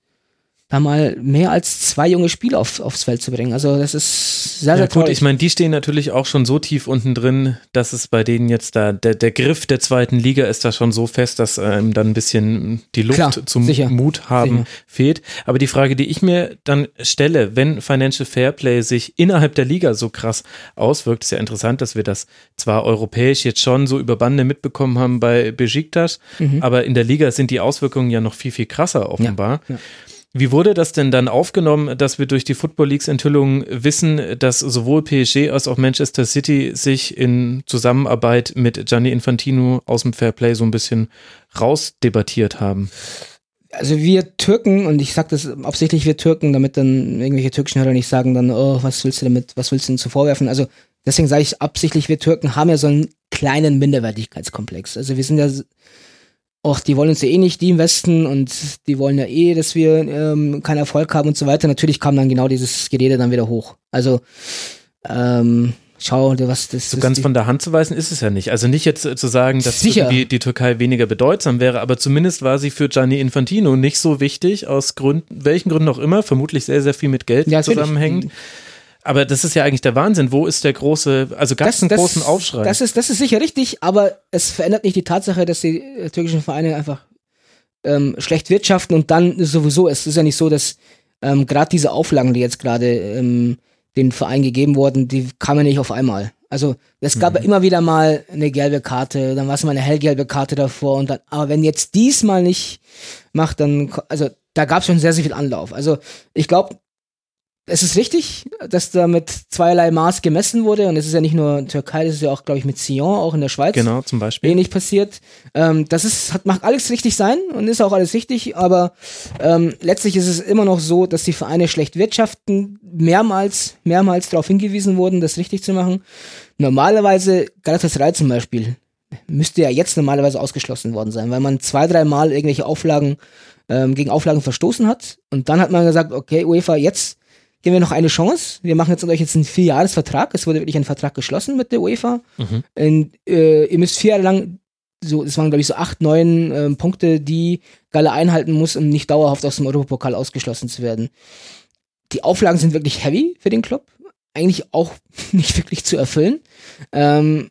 da mal mehr als zwei junge Spieler auf, aufs Feld zu bringen. Also das ist sehr, Ja, sehr gut, traurig. ich meine, die stehen natürlich auch schon so tief unten drin, dass es bei denen jetzt da, der, der Griff der zweiten Liga ist da schon so fest, dass einem dann ein bisschen die Luft Klar, zum sicher, Mut haben sicher. fehlt. Aber die Frage, die ich mir dann stelle, wenn Financial Fairplay sich innerhalb der Liga so krass auswirkt, ist ja interessant, dass wir das zwar europäisch jetzt schon so über Bande mitbekommen haben bei Besiktas, Mhm. aber in der Liga sind die Auswirkungen ja noch viel, viel krasser offenbar. ja. Wie wurde das denn dann aufgenommen, dass wir durch die Football Leagues Enthüllung wissen, dass sowohl PSG als auch Manchester City sich in Zusammenarbeit mit Gianni Infantino aus dem Fairplay so ein bisschen rausdebattiert haben? also wir Türken, und ich sage das absichtlich wir Türken, damit dann irgendwelche türkischen Hörer nicht sagen dann, oh, was willst du damit, was willst du denn zu vorwerfen? Also deswegen sage ich absichtlich, wir Türken haben ja so einen kleinen Minderwertigkeitskomplex. Also wir sind ja, ach, die wollen uns ja eh nicht, die im Westen, und die wollen ja eh, dass wir ähm, keinen Erfolg haben und so weiter. Natürlich kam dann genau dieses Gerede dann wieder hoch. Also, ähm, schau, was das So ganz von der Hand zu weisen ist es ja nicht. Also nicht jetzt äh, zu sagen, dass die Türkei weniger bedeutsam wäre, aber zumindest war sie für Gianni Infantino nicht so wichtig, aus Gründen, welchen Gründen auch immer, vermutlich sehr, sehr viel mit Geld Ja, natürlich. Aber das ist ja eigentlich der Wahnsinn. Wo ist der große, also gab es einen großen Aufschrei? Das ist, das ist sicher richtig, aber es verändert nicht die Tatsache, dass die äh, türkischen Vereine einfach ähm, schlecht wirtschaften und dann sowieso, es ist ja nicht so, dass ähm, gerade diese Auflagen, die jetzt gerade ähm, den Verein gegeben wurden, die kamen nicht auf einmal. Also es gab ja immer wieder mal eine gelbe Karte, dann war es mal eine hellgelbe Karte davor und dann, aber wenn jetzt diesmal nicht macht, dann, also da gab es schon sehr, sehr viel Anlauf. Also ich glaube, es ist richtig, dass da mit zweierlei Maß gemessen wurde und es ist ja nicht nur Türkei, das ist ja auch, glaube ich, mit Sion, auch in der Schweiz genau, zum Beispiel. wenig passiert. Ähm, das ist, hat, macht alles richtig sein und ist auch alles richtig, aber ähm, letztlich ist es immer noch so, dass die Vereine schlecht wirtschaften, mehrmals, mehrmals darauf hingewiesen wurden, das richtig zu machen. Normalerweise, Galatasaray zum Beispiel, müsste ja jetzt normalerweise ausgeschlossen worden sein, weil man zwei, dreimal irgendwelche Auflagen ähm, gegen Auflagen verstoßen hat und dann hat man gesagt, okay, UEFA, jetzt geben wir noch eine Chance. Wir machen jetzt euch jetzt einen Vierjahresvertrag. Es wurde wirklich ein Vertrag geschlossen mit der UEFA. Mhm. Und, äh, ihr müsst vier Jahre lang, so, das waren glaube ich so acht, neun ähm, Punkte, die Galle einhalten muss, um nicht dauerhaft aus dem Europapokal ausgeschlossen zu werden. Die Auflagen sind wirklich heavy für den Club. Eigentlich auch nicht wirklich zu erfüllen. Ähm,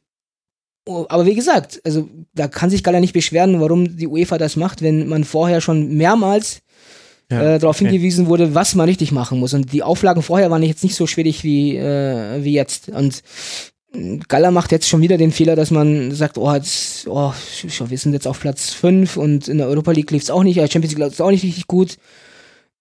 oh, aber wie gesagt, also da kann sich Galler nicht beschweren, warum die UEFA das macht, wenn man vorher schon mehrmals Ja, äh, darauf okay. hingewiesen wurde, was man richtig machen muss. Und die Auflagen vorher waren jetzt nicht so schwierig wie, äh, wie jetzt. Und mh, Galler macht jetzt schon wieder den Fehler, dass man sagt, oh, jetzt, oh, wir sind jetzt auf Platz 5 und in der Europa League lief es auch nicht, äh, Champions League läuft es auch nicht richtig gut.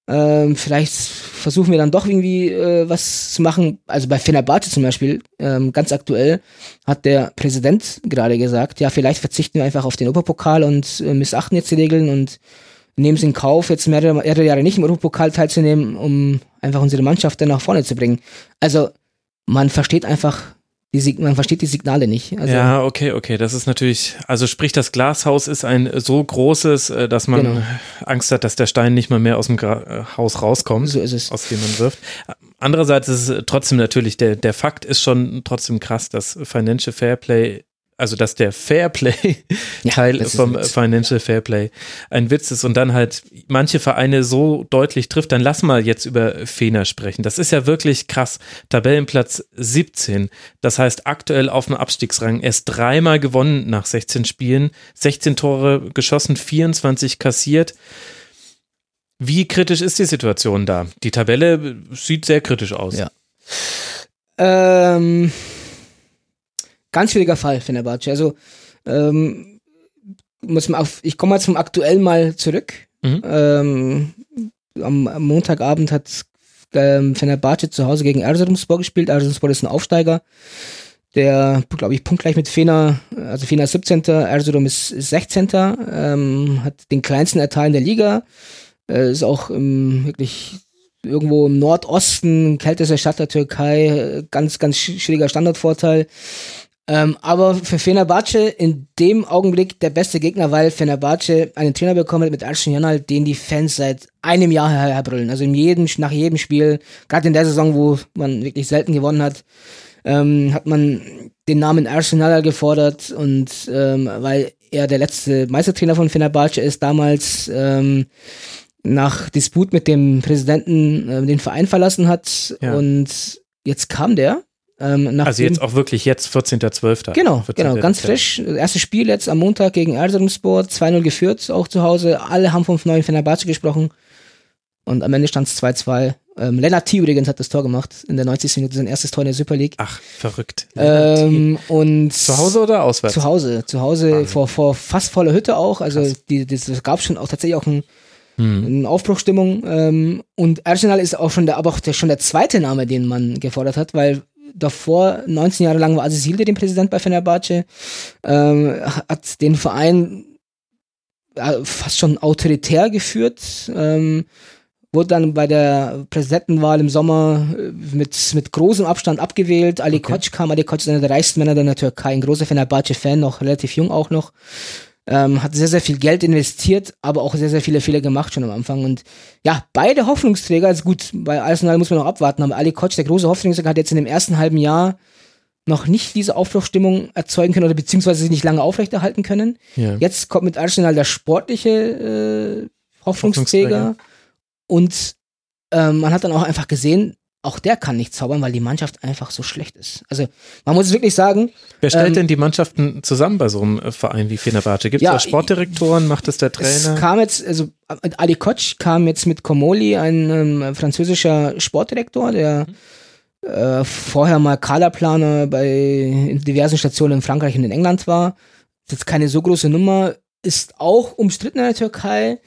Ähm, vielleicht versuchen wir dann doch irgendwie äh, was zu machen. Also bei Fenerbahce zum Beispiel, ähm, ganz aktuell, hat der Präsident gerade gesagt, ja, vielleicht verzichten wir einfach auf den Europapokal und äh, missachten jetzt die Regeln und nehmen es in Kauf, jetzt mehrere, mehrere Jahre nicht im Europapokal teilzunehmen, um einfach unsere Mannschaft dann nach vorne zu bringen. Also man versteht einfach die man versteht die Signale nicht. Also, ja, okay, okay. Das ist natürlich, also sprich, das Glashaus ist ein so großes, äh, dass man Genau. Angst hat, dass der Stein nicht mal mehr aus dem Gra äh, Haus rauskommt, So aus dem man wirft. Andererseits ist es trotzdem natürlich, der, der Fakt ist schon trotzdem krass, dass Financial Fairplay, also dass der Fairplay-Teil Ja, vom. Financial Fairplay ein Witz ist und dann halt manche Vereine so deutlich trifft, dann lass mal jetzt über Fener sprechen. Das ist ja wirklich krass. Tabellenplatz 17. Das heißt aktuell auf dem Abstiegsrang erst dreimal gewonnen nach 16 Spielen, 16 Tore geschossen, 24 kassiert. Wie kritisch ist die Situation da? Die Tabelle sieht sehr kritisch aus. Ja. Ähm, ganz schwieriger Fall, Fenerbahce. Also, ähm, muss man auf, ich komme mal zum aktuellen mal zurück. Mhm. Ähm, am, am Montagabend hat ähm, Fenerbahce zu Hause gegen Erzurumspor gespielt. Erzurumspor ist ein Aufsteiger. der, glaube ich, punktgleich mit Fener, also Fener ist 17., Erzurum ist 16., ähm, hat den kleinsten Erteil in der Liga, äh, ist auch im, wirklich irgendwo im Nordosten, kältester Stadt der Türkei, ganz, ganz schwieriger Standortvorteil. Ähm, aber für Fenerbahce in dem Augenblick der beste Gegner, weil Fenerbahce einen Trainer bekommen mit Arsene Yanal, den die Fans seit einem Jahr her herbrüllen. Also in jedem, nach jedem Spiel, gerade in der Saison, wo man wirklich selten gewonnen hat, ähm, hat man den Namen Arsenal gefordert und ähm, weil er der letzte Meistertrainer von Fenerbahce ist, damals ähm, nach Disput mit dem Präsidenten äh, den Verein verlassen hat ja. und jetzt kam der ähm, also jetzt auch wirklich jetzt 14.12. Genau, 14. genau, ganz frisch. Erstes Spiel jetzt am Montag gegen Erzurumspor, 2-0 geführt, auch zu Hause. Alle haben vom neuen Fenerbahce gesprochen. Und am Ende stand es 2-2. Ähm, Lennart T. übrigens hat das Tor gemacht in der 90. Minute, sein erstes Tor in der Super League. Ach, verrückt. Ähm, und zu Hause oder auswärts? Zu Hause, zu Hause vor, vor fast voller Hütte auch. Also die, das gab schon auch tatsächlich auch ein hm. eine Aufbruchstimmung. Ähm, und Arsenal ist auch schon der, aber auch der, schon der zweite Name, den man gefordert hat, weil davor, 19 Jahre lang war Aziz Hilde den Präsident bei Fenerbahce, ähm, hat den Verein äh, fast schon autoritär geführt, ähm, wurde dann bei der Präsidentenwahl im Sommer äh, mit, mit großem Abstand abgewählt. Ali okay. Koç kam, Ali Koç ist einer der reichsten Männer der Türkei, ein großer Fenerbahce-Fan, noch relativ jung auch noch ähm, hat sehr, sehr viel Geld investiert, aber auch sehr, sehr viele Fehler gemacht schon am Anfang. Und ja, beide Hoffnungsträger, also gut, bei Arsenal muss man noch abwarten, aber Ali Koch, der große Hoffnungsträger, hat jetzt in dem ersten halben Jahr noch nicht diese Aufbruchstimmung erzeugen können oder beziehungsweise sie nicht lange aufrechterhalten können. Ja. Jetzt kommt mit Arsenal der sportliche äh, Hoffnungsträger, Hoffnungsträger. und ähm, man hat dann auch einfach gesehen, auch der kann nicht zaubern, weil die Mannschaft einfach so schlecht ist. Also man muss es wirklich sagen. Wer stellt ähm, denn die Mannschaften zusammen bei so einem äh, Verein wie Fenerbahce? Gibt es ja, da Sportdirektoren? Macht es der Trainer? Es kam jetzt, also Ali Koch kam jetzt mit Komoli, ein ähm, französischer Sportdirektor, der mhm. äh, vorher mal Kaderplaner bei diversen Stationen in Frankreich und in England war. Das ist jetzt keine so große Nummer, ist auch umstritten in der Türkei,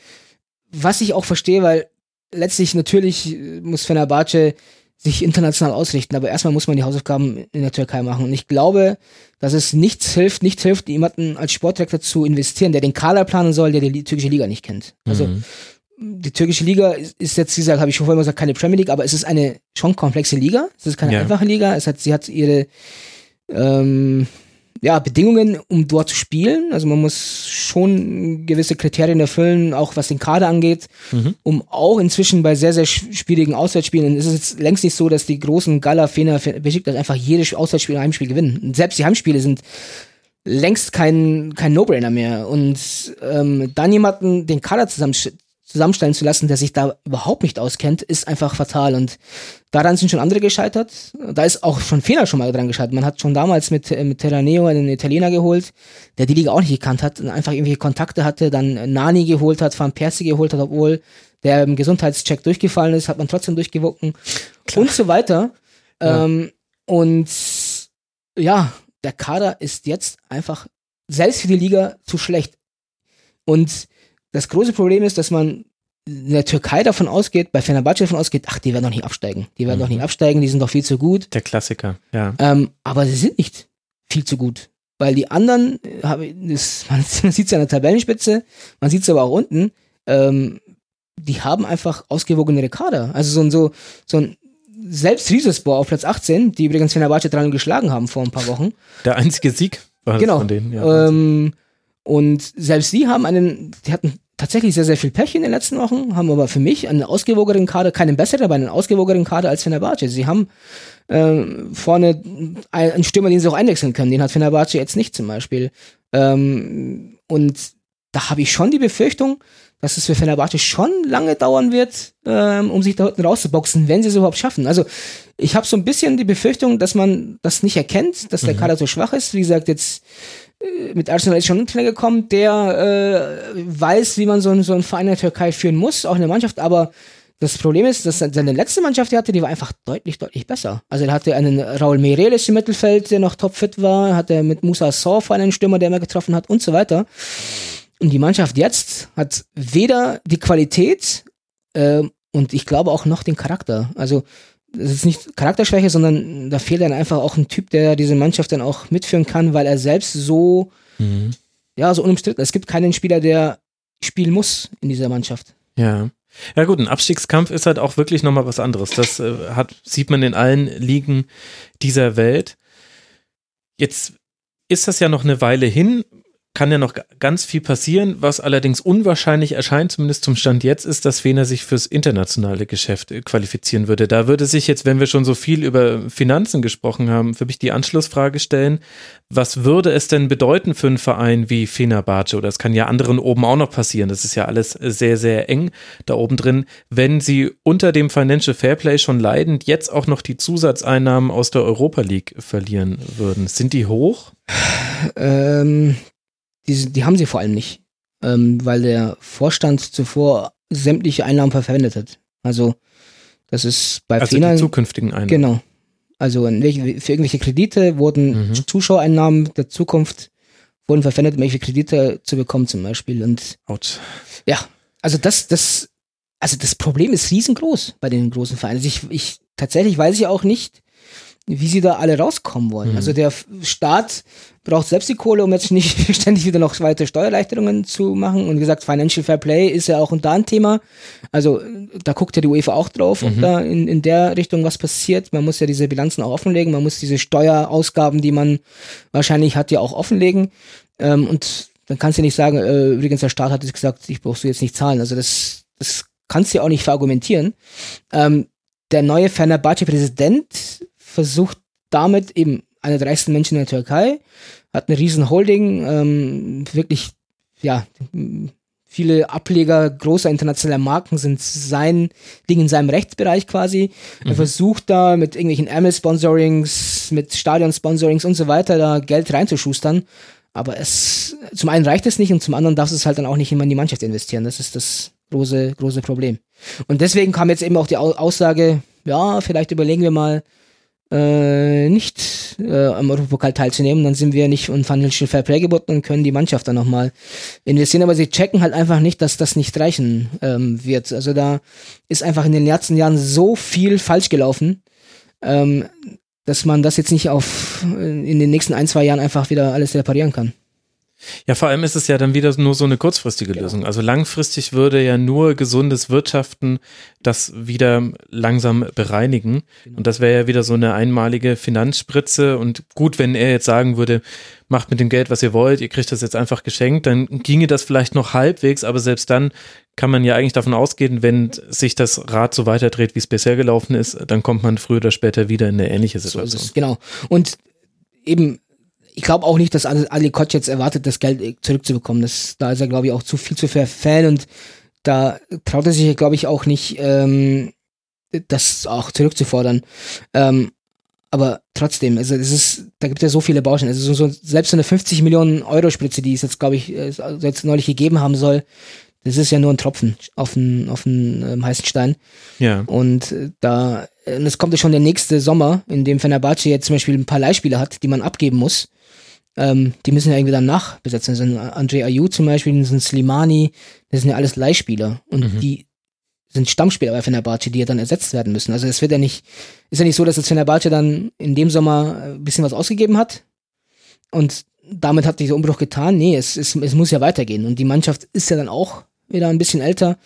was ich auch verstehe, weil letztlich natürlich muss Fenerbahce sich international ausrichten. Aber erstmal muss man die Hausaufgaben in der Türkei machen. Und ich glaube, dass es nichts hilft, nichts hilft, jemanden als Sportdirektor zu investieren, der den Kader planen soll, der die türkische Liga nicht kennt. Also mhm. die türkische Liga ist jetzt, wie gesagt, habe ich schon vorher gesagt, keine Premier League, aber es ist eine schon komplexe Liga. Es ist keine ja. einfache Liga. Es hat, sie hat ihre ähm, ja, Bedingungen, um dort zu spielen. Also man muss schon gewisse Kriterien erfüllen, auch was den Kader angeht, mhm. um auch inzwischen bei sehr, sehr schwierigen Auswärtsspielen, es ist jetzt längst nicht so, dass die großen Gala, Fener, Besiktas einfach jedes Auswärtsspiel und Heimspiel gewinnen. Und selbst die Heimspiele sind längst kein, kein No-Brainer mehr. Und ähm, dann jemanden den Kader zusammen, zusammenstellen zu lassen, der sich da überhaupt nicht auskennt, ist einfach fatal. Und daran sind schon andere gescheitert. Da ist auch schon Fehler schon mal dran gescheitert. Man hat schon damals mit, äh, mit Terraneo einen Italiener geholt, der die Liga auch nicht gekannt hat und einfach irgendwelche Kontakte hatte, dann Nani geholt hat, Van Persie geholt hat, obwohl der im Gesundheitscheck durchgefallen ist, hat man trotzdem durchgewunken und so weiter. Ja. Ähm, und ja, der Kader ist jetzt einfach selbst für die Liga zu schlecht. Und das große Problem ist, dass man in der Türkei davon ausgeht, bei Fenerbahce davon ausgeht, ach, die werden doch nicht absteigen. Die werden mhm. doch nicht absteigen, die sind doch viel zu gut. Der Klassiker, ja. Ähm, aber sie sind nicht viel zu gut. Weil die anderen, das, man, man sieht es ja an der Tabellenspitze, man sieht es aber auch unten, ähm, die haben einfach ausgewogenere Kader. Also so ein, so, so ein selbst Riesespor auf Platz 18, die übrigens Fenerbahce dran geschlagen haben vor ein paar Wochen. Der einzige Sieg war genau. von denen. Ja, ähm, und selbst sie haben einen, die hatten tatsächlich sehr, sehr viel Pech in den letzten Wochen, haben aber für mich einen ausgewogenen Kader, keinen besseren, aber einen ausgewogenen Kader als Fenerbahce. Sie haben äh, vorne einen Stürmer, den sie auch einwechseln können. Den hat Fenerbahce jetzt nicht zum Beispiel. Ähm, und da habe ich schon die Befürchtung, dass es für Fenerbahce schon lange dauern wird, ähm, um sich da unten rauszuboxen, wenn sie es überhaupt schaffen. Also ich habe so ein bisschen die Befürchtung, dass man das nicht erkennt, dass der mhm. Kader so schwach ist. Wie gesagt, jetzt mit Arsenal ist schon ein Trainer gekommen, der äh, weiß, wie man so, so einen Verein in der Türkei führen muss, auch in der Mannschaft, aber das Problem ist, dass seine letzte Mannschaft, die hatte, die war einfach deutlich, deutlich besser. Also er hatte einen Raul Meireles im Mittelfeld, der noch topfit war, hatte mit Musa Sorf einen Stürmer, der immer getroffen hat und so weiter. Und die Mannschaft jetzt hat weder die Qualität äh, und ich glaube auch noch den Charakter. Also das ist nicht Charakterschwäche, sondern da fehlt dann einfach auch ein Typ, der diese Mannschaft dann auch mitführen kann, weil er selbst so, mhm. ja, so unumstritten. Es gibt keinen Spieler, der spielen muss in dieser Mannschaft. Ja. Ja gut, ein Abstiegskampf ist halt auch wirklich nochmal was anderes. Das äh, hat, sieht man in allen Ligen dieser Welt. Jetzt ist das ja noch eine Weile hin kann ja noch ganz viel passieren. Was allerdings unwahrscheinlich erscheint, zumindest zum Stand jetzt, ist, dass Fener sich fürs internationale Geschäft äh, qualifizieren würde. Da würde sich jetzt, wenn wir schon so viel über Finanzen gesprochen haben, für mich die Anschlussfrage stellen, was würde es denn bedeuten für einen Verein wie Fenerbahce? Oder es kann ja anderen oben auch noch passieren. Das ist ja alles sehr, sehr eng da oben drin. Wenn sie unter dem Financial Fairplay schon leidend jetzt auch noch die Zusatzeinnahmen aus der Europa League verlieren würden. Sind die hoch? Ähm, die, die haben sie vor allem nicht, ähm, weil der Vorstand zuvor sämtliche Einnahmen verwendet hat. Also das ist bei also vielen, die zukünftigen Einnahmen. Genau. Also für irgendwelche Kredite wurden mhm. Zuschauereinnahmen der Zukunft wurden verwendet, um welche Kredite zu bekommen zum Beispiel. Und Out. ja, also das, das, also das Problem ist riesengroß bei den großen Vereinen. Also ich, ich tatsächlich weiß ich auch nicht, wie sie da alle rauskommen wollen. Mhm. Also der Staat braucht selbst die Kohle, um jetzt nicht ständig wieder noch weitere Steuererleichterungen zu machen. Und gesagt, Financial Fair Play ist ja auch da ein Thema. Also da guckt ja die UEFA auch drauf, mhm. ob da in, in der Richtung was passiert. Man muss ja diese Bilanzen auch offenlegen. Man muss diese Steuerausgaben, die man wahrscheinlich hat, ja auch offenlegen. Ähm, und dann kannst du nicht sagen, äh, übrigens, der Staat hat jetzt gesagt, ich brauchst du jetzt nicht zahlen. Also das, das kannst du ja auch nicht verargumentieren. Ähm, der neue Fenerbahce-Präsident versucht damit eben einer der reichsten Menschen in der Türkei, hat eine riesen Holding, ähm, wirklich, ja, viele Ableger großer internationaler Marken sind sein, liegen in seinem Rechtsbereich quasi. Mhm. Er versucht da mit irgendwelchen Ärmel-Sponsorings, mit Stadion-Sponsorings und so weiter da Geld reinzuschustern. Aber es, zum einen reicht es nicht und zum anderen darf es halt dann auch nicht immer in die Mannschaft investieren. Das ist das große, große Problem. Und deswegen kam jetzt eben auch die Aussage, ja, vielleicht überlegen wir mal, äh, nicht äh, am Europapokal teilzunehmen, dann sind wir nicht von Financial Fair Play geboten und können die Mannschaft dann nochmal investieren. Aber sie checken halt einfach nicht, dass das nicht reichen ähm, wird. Also da ist einfach in den letzten Jahren so viel falsch gelaufen, ähm, dass man das jetzt nicht auf in den nächsten ein, zwei Jahren einfach wieder alles reparieren kann. Ja, vor allem ist es ja dann wieder nur so eine kurzfristige genau. Lösung. Also langfristig würde ja nur gesundes Wirtschaften das wieder langsam bereinigen. Genau. Und das wäre ja wieder so eine einmalige Finanzspritze. Und gut, wenn er jetzt sagen würde, macht mit dem Geld, was ihr wollt, ihr kriegt das jetzt einfach geschenkt, dann ginge das vielleicht noch halbwegs, aber selbst dann kann man ja eigentlich davon ausgehen, wenn sich das Rad so weiterdreht, wie es bisher gelaufen ist, dann kommt man früher oder später wieder in eine ähnliche Situation. So genau. Und eben ich glaube auch nicht, dass Ali Koch jetzt erwartet, das Geld zurückzubekommen. Das, da ist er, glaube ich, auch zu viel zu fair Fan und da traut er sich, glaube ich, auch nicht, ähm, das auch zurückzufordern. Ähm, aber trotzdem, also es ist, da gibt es ja so viele Bausteine. Also so, so, selbst so eine 50 Millionen Euro Spritze, die es jetzt, glaube ich, äh, jetzt neulich gegeben haben soll, das ist ja nur ein Tropfen auf den, auf den ähm, heißen Stein. Ja. Und äh, da, und es kommt ja schon der nächste Sommer, in dem Fenerbahce jetzt zum Beispiel ein paar Leihspieler hat, die man abgeben muss ähm, die müssen ja irgendwie dann nachbesetzen. Das sind Andre Ayew zum Beispiel, das sind Slimani, das sind ja alles Leihspieler. Und mhm. die sind Stammspieler bei Fenerbahce, die ja dann ersetzt werden müssen. Also es wird ja nicht, ist ja nicht so, dass das Fenerbahce dann in dem Sommer ein bisschen was ausgegeben hat und damit hat dieser Umbruch getan. Nee, es, es, es muss ja weitergehen. Und die Mannschaft ist ja dann auch wieder ein bisschen älter.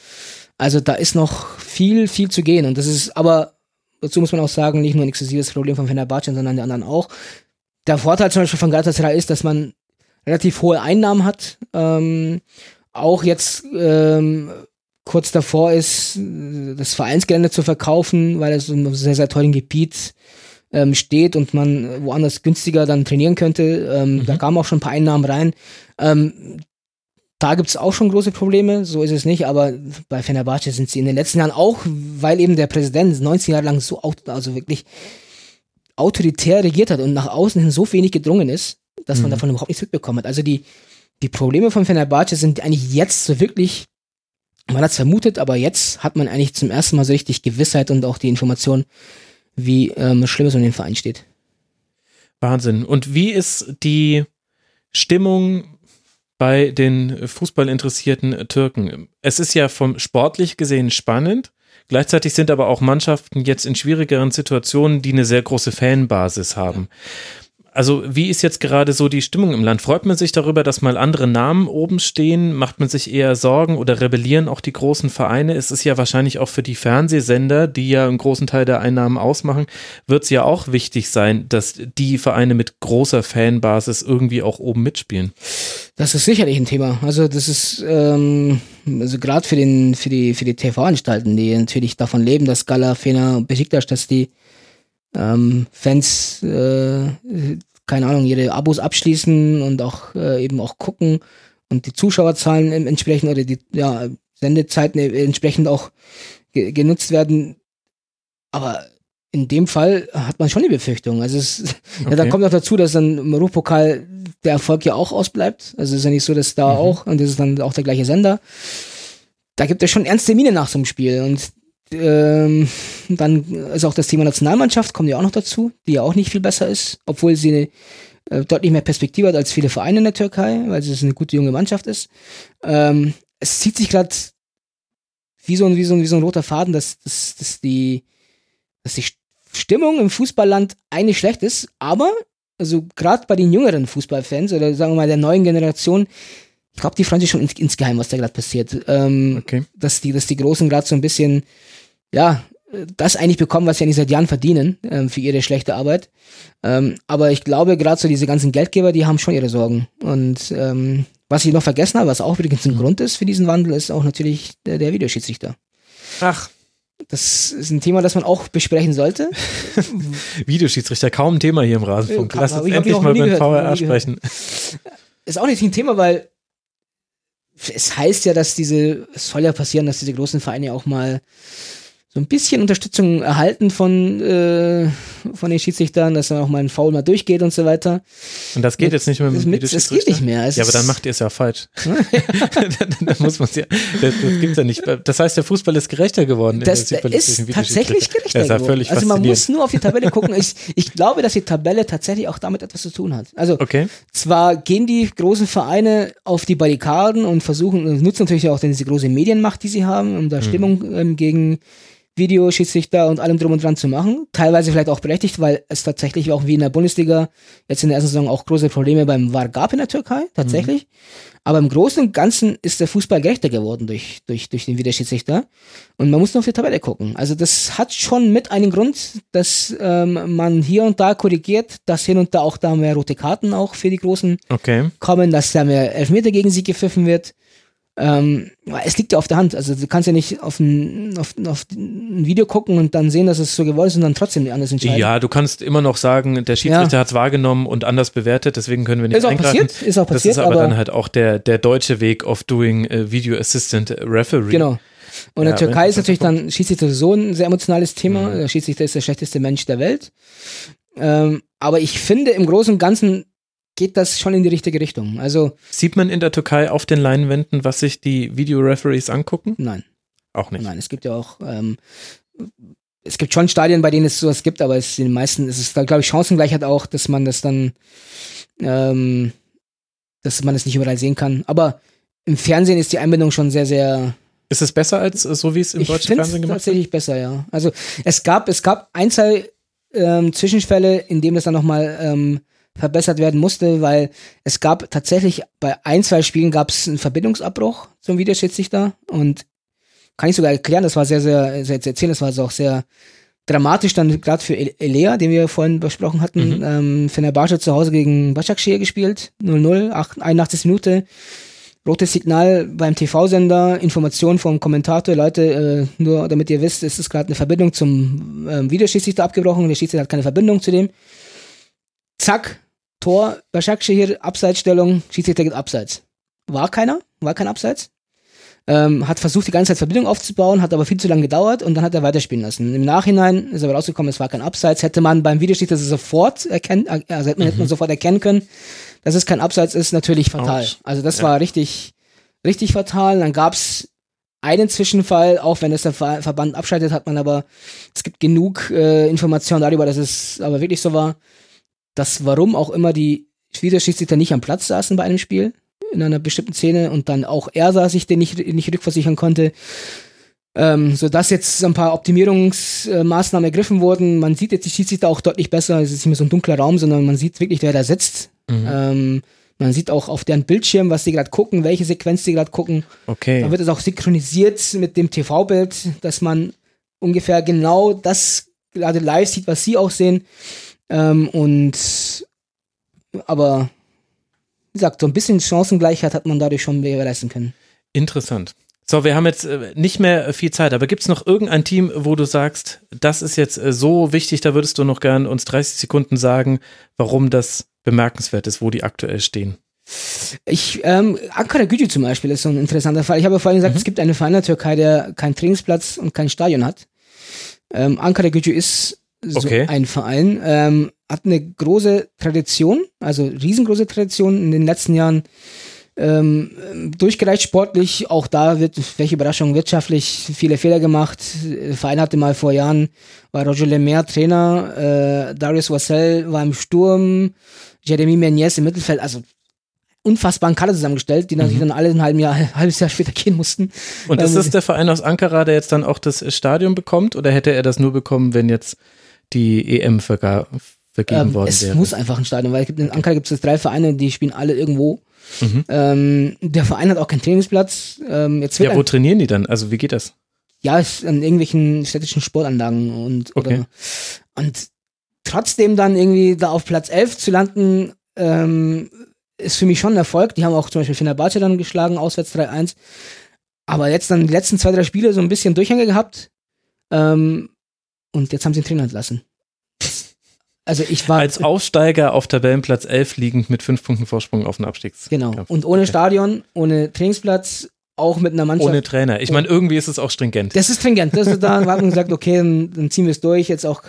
Also da ist noch viel, viel zu gehen. Und das ist aber, dazu muss man auch sagen, nicht nur ein exklusives Problem von Fenerbahce, sondern der anderen auch der Vorteil zum Beispiel von Galatasaray ist, dass man relativ hohe Einnahmen hat. Ähm, auch jetzt ähm, kurz davor ist, das Vereinsgelände zu verkaufen, weil es in einem sehr, sehr tollen Gebiet ähm, steht und man woanders günstiger dann trainieren könnte. Ähm, mhm. Da kamen auch schon ein paar Einnahmen rein. Ähm, da gibt's auch schon große Probleme, so ist es nicht, aber bei Fenerbahce sind sie in den letzten Jahren auch, weil eben der Präsident 19 Jahre lang so, also wirklich autoritär regiert hat und nach außen hin so wenig gedrungen ist, dass man mhm. davon überhaupt nichts mitbekommen hat. Also die, die Probleme von Fenerbahce sind eigentlich jetzt so wirklich, man hat es vermutet, aber jetzt hat man eigentlich zum ersten Mal so richtig Gewissheit und auch die Information, wie ähm, schlimm es um den Verein steht. Wahnsinn. Und wie ist die Stimmung bei den fußballinteressierten Türken? Es ist ja vom sportlich gesehen spannend. Gleichzeitig sind aber auch Mannschaften jetzt in schwierigeren Situationen, die eine sehr große Fanbasis haben. Ja. Also wie ist jetzt gerade so die Stimmung im Land? Freut man sich darüber, dass mal andere Namen oben stehen? Macht man sich eher Sorgen oder rebellieren auch die großen Vereine? Es ist ja wahrscheinlich auch für die Fernsehsender, die ja einen großen Teil der Einnahmen ausmachen, wird es ja auch wichtig sein, dass die Vereine mit großer Fanbasis irgendwie auch oben mitspielen. Das ist sicherlich ein Thema. Also das ist ähm, also gerade für für die für die TV-Anstalten, die natürlich davon leben, dass Gala, Fener und Besiktas, dass die ähm, Fans, äh, keine Ahnung, ihre Abos abschließen und auch äh, eben auch gucken und die Zuschauerzahlen entsprechend oder die ja, Sendezeiten entsprechend auch ge genutzt werden. Aber in dem Fall hat man schon die Befürchtung. Also es, okay. ja, dann kommt noch dazu, dass dann im Europapokal der Erfolg ja auch ausbleibt. Also es ist ja nicht so, dass da mhm. auch, und das ist dann auch der gleiche Sender. Da gibt es schon ernste Miene nach so einem Spiel. Und ähm, dann ist auch das Thema Nationalmannschaft, kommt ja auch noch dazu, die ja auch nicht viel besser ist, obwohl sie eine, äh, deutlich mehr Perspektive hat als viele Vereine in der Türkei, weil sie eine gute junge Mannschaft ist. Ähm, es zieht sich gerade wie so, ein, wie, so wie so ein roter Faden, dass, dass, dass, die, dass die Stimmung im Fußballland eigentlich schlecht ist, aber also gerade bei den jüngeren Fußballfans oder sagen wir mal der neuen Generation, ich glaube, die freuen sich schon ins, insgeheim, was da gerade passiert. Ähm, okay. dass, die, dass die Großen gerade so ein bisschen ja, das eigentlich bekommen, was sie eigentlich seit Jahren verdienen ähm, für ihre schlechte Arbeit. Ähm, aber ich glaube, gerade so diese ganzen Geldgeber, die haben schon ihre Sorgen. Und ähm, was ich noch vergessen habe, was auch übrigens ein mhm. Grund ist für diesen Wandel, ist auch natürlich der, der Videoschiedsrichter. Ach. Das ist ein Thema, das man auch besprechen sollte. Videoschiedsrichter, kaum ein Thema hier im Rasenfunk. Lass uns endlich mal beim VR sprechen. Ist auch nicht ein Thema, weil es heißt ja, dass diese, es soll ja passieren, dass diese großen Vereine auch mal so ein bisschen Unterstützung erhalten von, äh, von den Schiedsrichtern, dass dann auch mal ein Foul mal durchgeht und so weiter. Und das geht mit, jetzt nicht mehr mit dem Das geht nicht mehr. Es ja, aber dann macht ihr es ja falsch. dann, muss man ja, das, das gibt's ja nicht. Das heißt, der Fußball ist gerechter geworden. Das ist tatsächlich gerechter ja geworden. Also man muss nur auf die Tabelle gucken. Ich, ich glaube, dass die Tabelle tatsächlich auch damit etwas zu tun hat. Also okay. zwar gehen die großen Vereine auf die Barrikaden und versuchen, nutzen natürlich auch diese große Medienmacht, die sie haben, um da hm. Stimmung ähm, gegen Videoschiedsrichter und allem drum und dran zu machen. Teilweise vielleicht auch berechtigt, weil es tatsächlich auch wie in der Bundesliga jetzt in der ersten Saison auch große Probleme beim VAR gab in der Türkei, tatsächlich. Mhm. Aber im Großen und Ganzen ist der Fußball gerechter geworden durch, durch, durch den Videoschiedsrichter. Und man muss nur auf die Tabelle gucken. Also das hat schon mit einen Grund, dass ähm, man hier und da korrigiert, dass hin und da auch da mehr rote Karten auch für die Großen okay. kommen, dass da mehr Elfmeter gegen sie gepfiffen wird. Ähm, es liegt ja auf der Hand. Also du kannst ja nicht auf ein, auf, auf ein Video gucken und dann sehen, dass es so gewollt ist und dann trotzdem anders entscheiden. Ja, du kannst immer noch sagen, der Schiedsrichter ja. hat es wahrgenommen und anders bewertet, deswegen können wir nicht ist auch eingreifen. Passiert, ist auch passiert. Das ist aber, aber, dann halt auch der, der deutsche Weg of doing uh, Video Assistant Referee. Genau. Und in ja, der Türkei ist natürlich dann Schiedsrichter so ein sehr emotionales Thema. Mhm. Der Schiedsrichter ist der schlechteste Mensch der Welt. Ähm, aber ich finde im Großen und Ganzen geht das schon in die richtige Richtung. Also sieht man in der Türkei auf den Leinwänden, was sich die Videoreferees angucken? Nein. Auch nicht. Nein, es gibt ja auch ähm, es gibt schon Stadien, bei denen es sowas gibt, aber es in den meisten ist es da glaube ich Chancengleichheit auch, dass man das dann ähm, dass man es das nicht überall sehen kann. Aber im Fernsehen ist die Einbindung schon sehr sehr ist es besser als so wie es im deutschen Fernsehen gemacht wird? tatsächlich besser, ja. Also es gab es gab ein zwei ähm, Zwischenfälle, in dem das dann nochmal ähm, verbessert werden musste, weil es gab tatsächlich bei ein, zwei Spielen gab es einen Verbindungsabbruch zum Videoschiedsrichter und kann ich sogar erklären, das war sehr, sehr, sehr zu erzählen, das war also auch sehr dramatisch dann gerade für Elea, den wir vorhin besprochen hatten, mhm. ähm, Fenerbahce zu Hause gegen Başakşehir gespielt, 0-0, 81. Minute, rotes Signal beim TV-Sender, Information vom Kommentator, Leute, äh, nur damit ihr wisst, es ist gerade eine Verbindung zum ähm, Videoschiedsrichter abgebrochen, der Schiedsrichter hat keine Verbindung zu dem. Zack, Tor, hier, Abseitsstellung, Schiedsrichter geht abseits. War keiner, war kein Abseits. Ähm, hat versucht, die ganze Zeit Verbindung aufzubauen, hat aber viel zu lange gedauert und dann hat er weiterspielen lassen. Im Nachhinein ist aber rausgekommen, es war kein Abseits. Hätte man beim Videoschiedsrichter sofort erkennen, äh, also hätte man, mhm. hätte man sofort erkennen können, dass es kein Abseits ist, natürlich fatal. Ouch. Also das ja. war richtig, richtig fatal. Dann gab's einen Zwischenfall, auch wenn es der Verband abschaltet, hat man aber, es gibt genug äh, Informationen darüber, dass es aber wirklich so war dass warum auch immer die Videoschiedsrichter nicht am Platz saßen bei einem Spiel in einer bestimmten Szene und dann auch er saß sich den nicht, nicht rückversichern konnte. Ähm, sodass jetzt ein paar Optimierungsmaßnahmen ergriffen wurden. Man sieht jetzt die Schiedsrichter auch deutlich besser. Es ist nicht mehr so ein dunkler Raum, sondern man sieht wirklich, wer da sitzt. Mhm. Ähm, man sieht auch auf deren Bildschirm, was sie gerade gucken, welche Sequenz sie gerade gucken. Okay. Dann wird es auch synchronisiert mit dem TV-Bild, dass man ungefähr genau das gerade live sieht, was sie auch sehen. Ähm, und aber wie gesagt, so ein bisschen Chancengleichheit hat man dadurch schon gewährleisten können. Interessant. So, wir haben jetzt äh, nicht mehr viel Zeit, aber gibt es noch irgendein Team, wo du sagst, das ist jetzt äh, so wichtig, da würdest du noch gern uns 30 Sekunden sagen, warum das bemerkenswert ist, wo die aktuell stehen? Ich, ähm, Ankara Gücü zum Beispiel ist so ein interessanter Fall. Ich habe vorhin gesagt, Mhm. es gibt einen Verein in der Türkei, der keinen Trainingsplatz und kein Stadion hat. Ähm, Ankara Gücü ist so Okay. ein Verein, ähm, hat eine große Tradition, also riesengroße Tradition in den letzten Jahren ähm, durchgereicht sportlich. Auch da wird, welche Überraschung, wirtschaftlich viele Fehler gemacht. Der Verein hatte mal vor Jahren, war Roger Lemaire Trainer, äh, Darius Wassell war im Sturm, Jeremy Menez im Mittelfeld, also unfassbaren Kader zusammengestellt, die natürlich dann alle ein halben Jahr, ein halbes Jahr später gehen mussten. Und ist Ähm, das der Verein aus Ankara, der jetzt dann auch das Stadion bekommt oder hätte er das nur bekommen, wenn jetzt die EM verga vergeben Ähm, worden es wäre? muss einfach ein Stadion, weil es in Ankara gibt es jetzt drei Vereine, die spielen alle irgendwo. Mhm. Ähm, der Verein hat auch keinen Trainingsplatz. Ähm, jetzt Ja, wo trainieren die dann? Also wie geht das? ja, an irgendwelchen städtischen Sportanlagen und, Okay. oder, und trotzdem dann irgendwie da auf Platz 11 zu landen, ähm, ist für mich schon ein Erfolg. Die haben auch zum Beispiel Fenerbahce dann geschlagen, auswärts 3-1. Aber jetzt dann die letzten zwei, drei Spiele so ein bisschen Durchhänge gehabt. Ähm, und jetzt haben sie den Trainer entlassen. Also ich war Als Aufsteiger auf Tabellenplatz 11 liegend mit fünf Punkten Vorsprung auf den Abstiegs. Genau. Und ohne Okay. Stadion, ohne Trainingsplatz, auch mit einer Mannschaft. Ohne Trainer. Ich meine, irgendwie ist es auch stringent. das ist stringent. Das ist, da hat man gesagt, okay, dann, ziehen wir es durch. Jetzt auch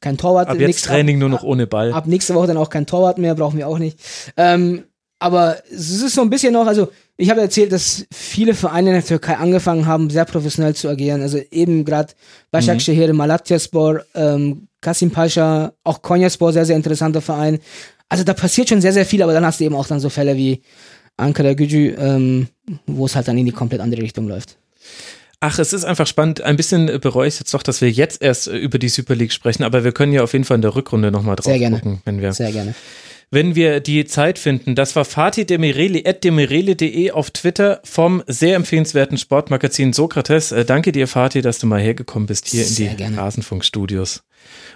kein Torwart. Ab jetzt Nächst- Training nur noch ohne Ball. Ab nächste Woche dann auch kein Torwart mehr, brauchen wir auch nicht. Ähm, aber es ist so ein bisschen noch, also ich habe erzählt, dass viele Vereine in der Türkei angefangen haben, sehr professionell zu agieren. Also eben gerade Başakşehir, Malatyaspor, ähm, Kasim Pascha, auch Konyaspor, sehr, sehr interessanter Verein. Also da passiert schon sehr, sehr viel, aber dann hast du eben auch dann so Fälle wie Ankara Gücü, ähm, wo es halt dann in die komplett andere Richtung läuft. Ach, es ist einfach spannend. Ein bisschen bereue ich jetzt doch, dass wir jetzt erst äh, über die Super League sprechen, aber wir können ja auf jeden Fall in der Rückrunde nochmal drauf Sehr gerne. gucken, wenn wir, Sehr gerne. Wenn wir die Zeit finden. Das war Fatih Demireli, at demireli.de auf Twitter vom sehr empfehlenswerten Sportmagazin Sokrates. Äh, danke dir, Fatih, dass du mal hergekommen bist hier in Sehr die gerne. Rasenfunkstudios.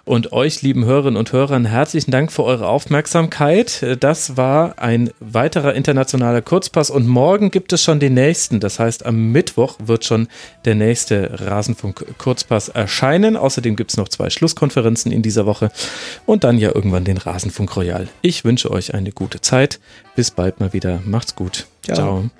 Und euch, lieben Hörerinnen und Hörern, herzlichen Dank für eure Aufmerksamkeit. Das war ein weiterer internationaler Kurzpass und morgen gibt es schon den nächsten. Das heißt, am Mittwoch wird schon der nächste Rasenfunk-Kurzpass erscheinen. Außerdem gibt es noch zwei Schlusskonferenzen in dieser Woche und dann ja irgendwann den Rasenfunk Royal. Ich wünsche euch eine gute Zeit. Bis bald mal wieder. Macht's gut. Ciao. Ciao.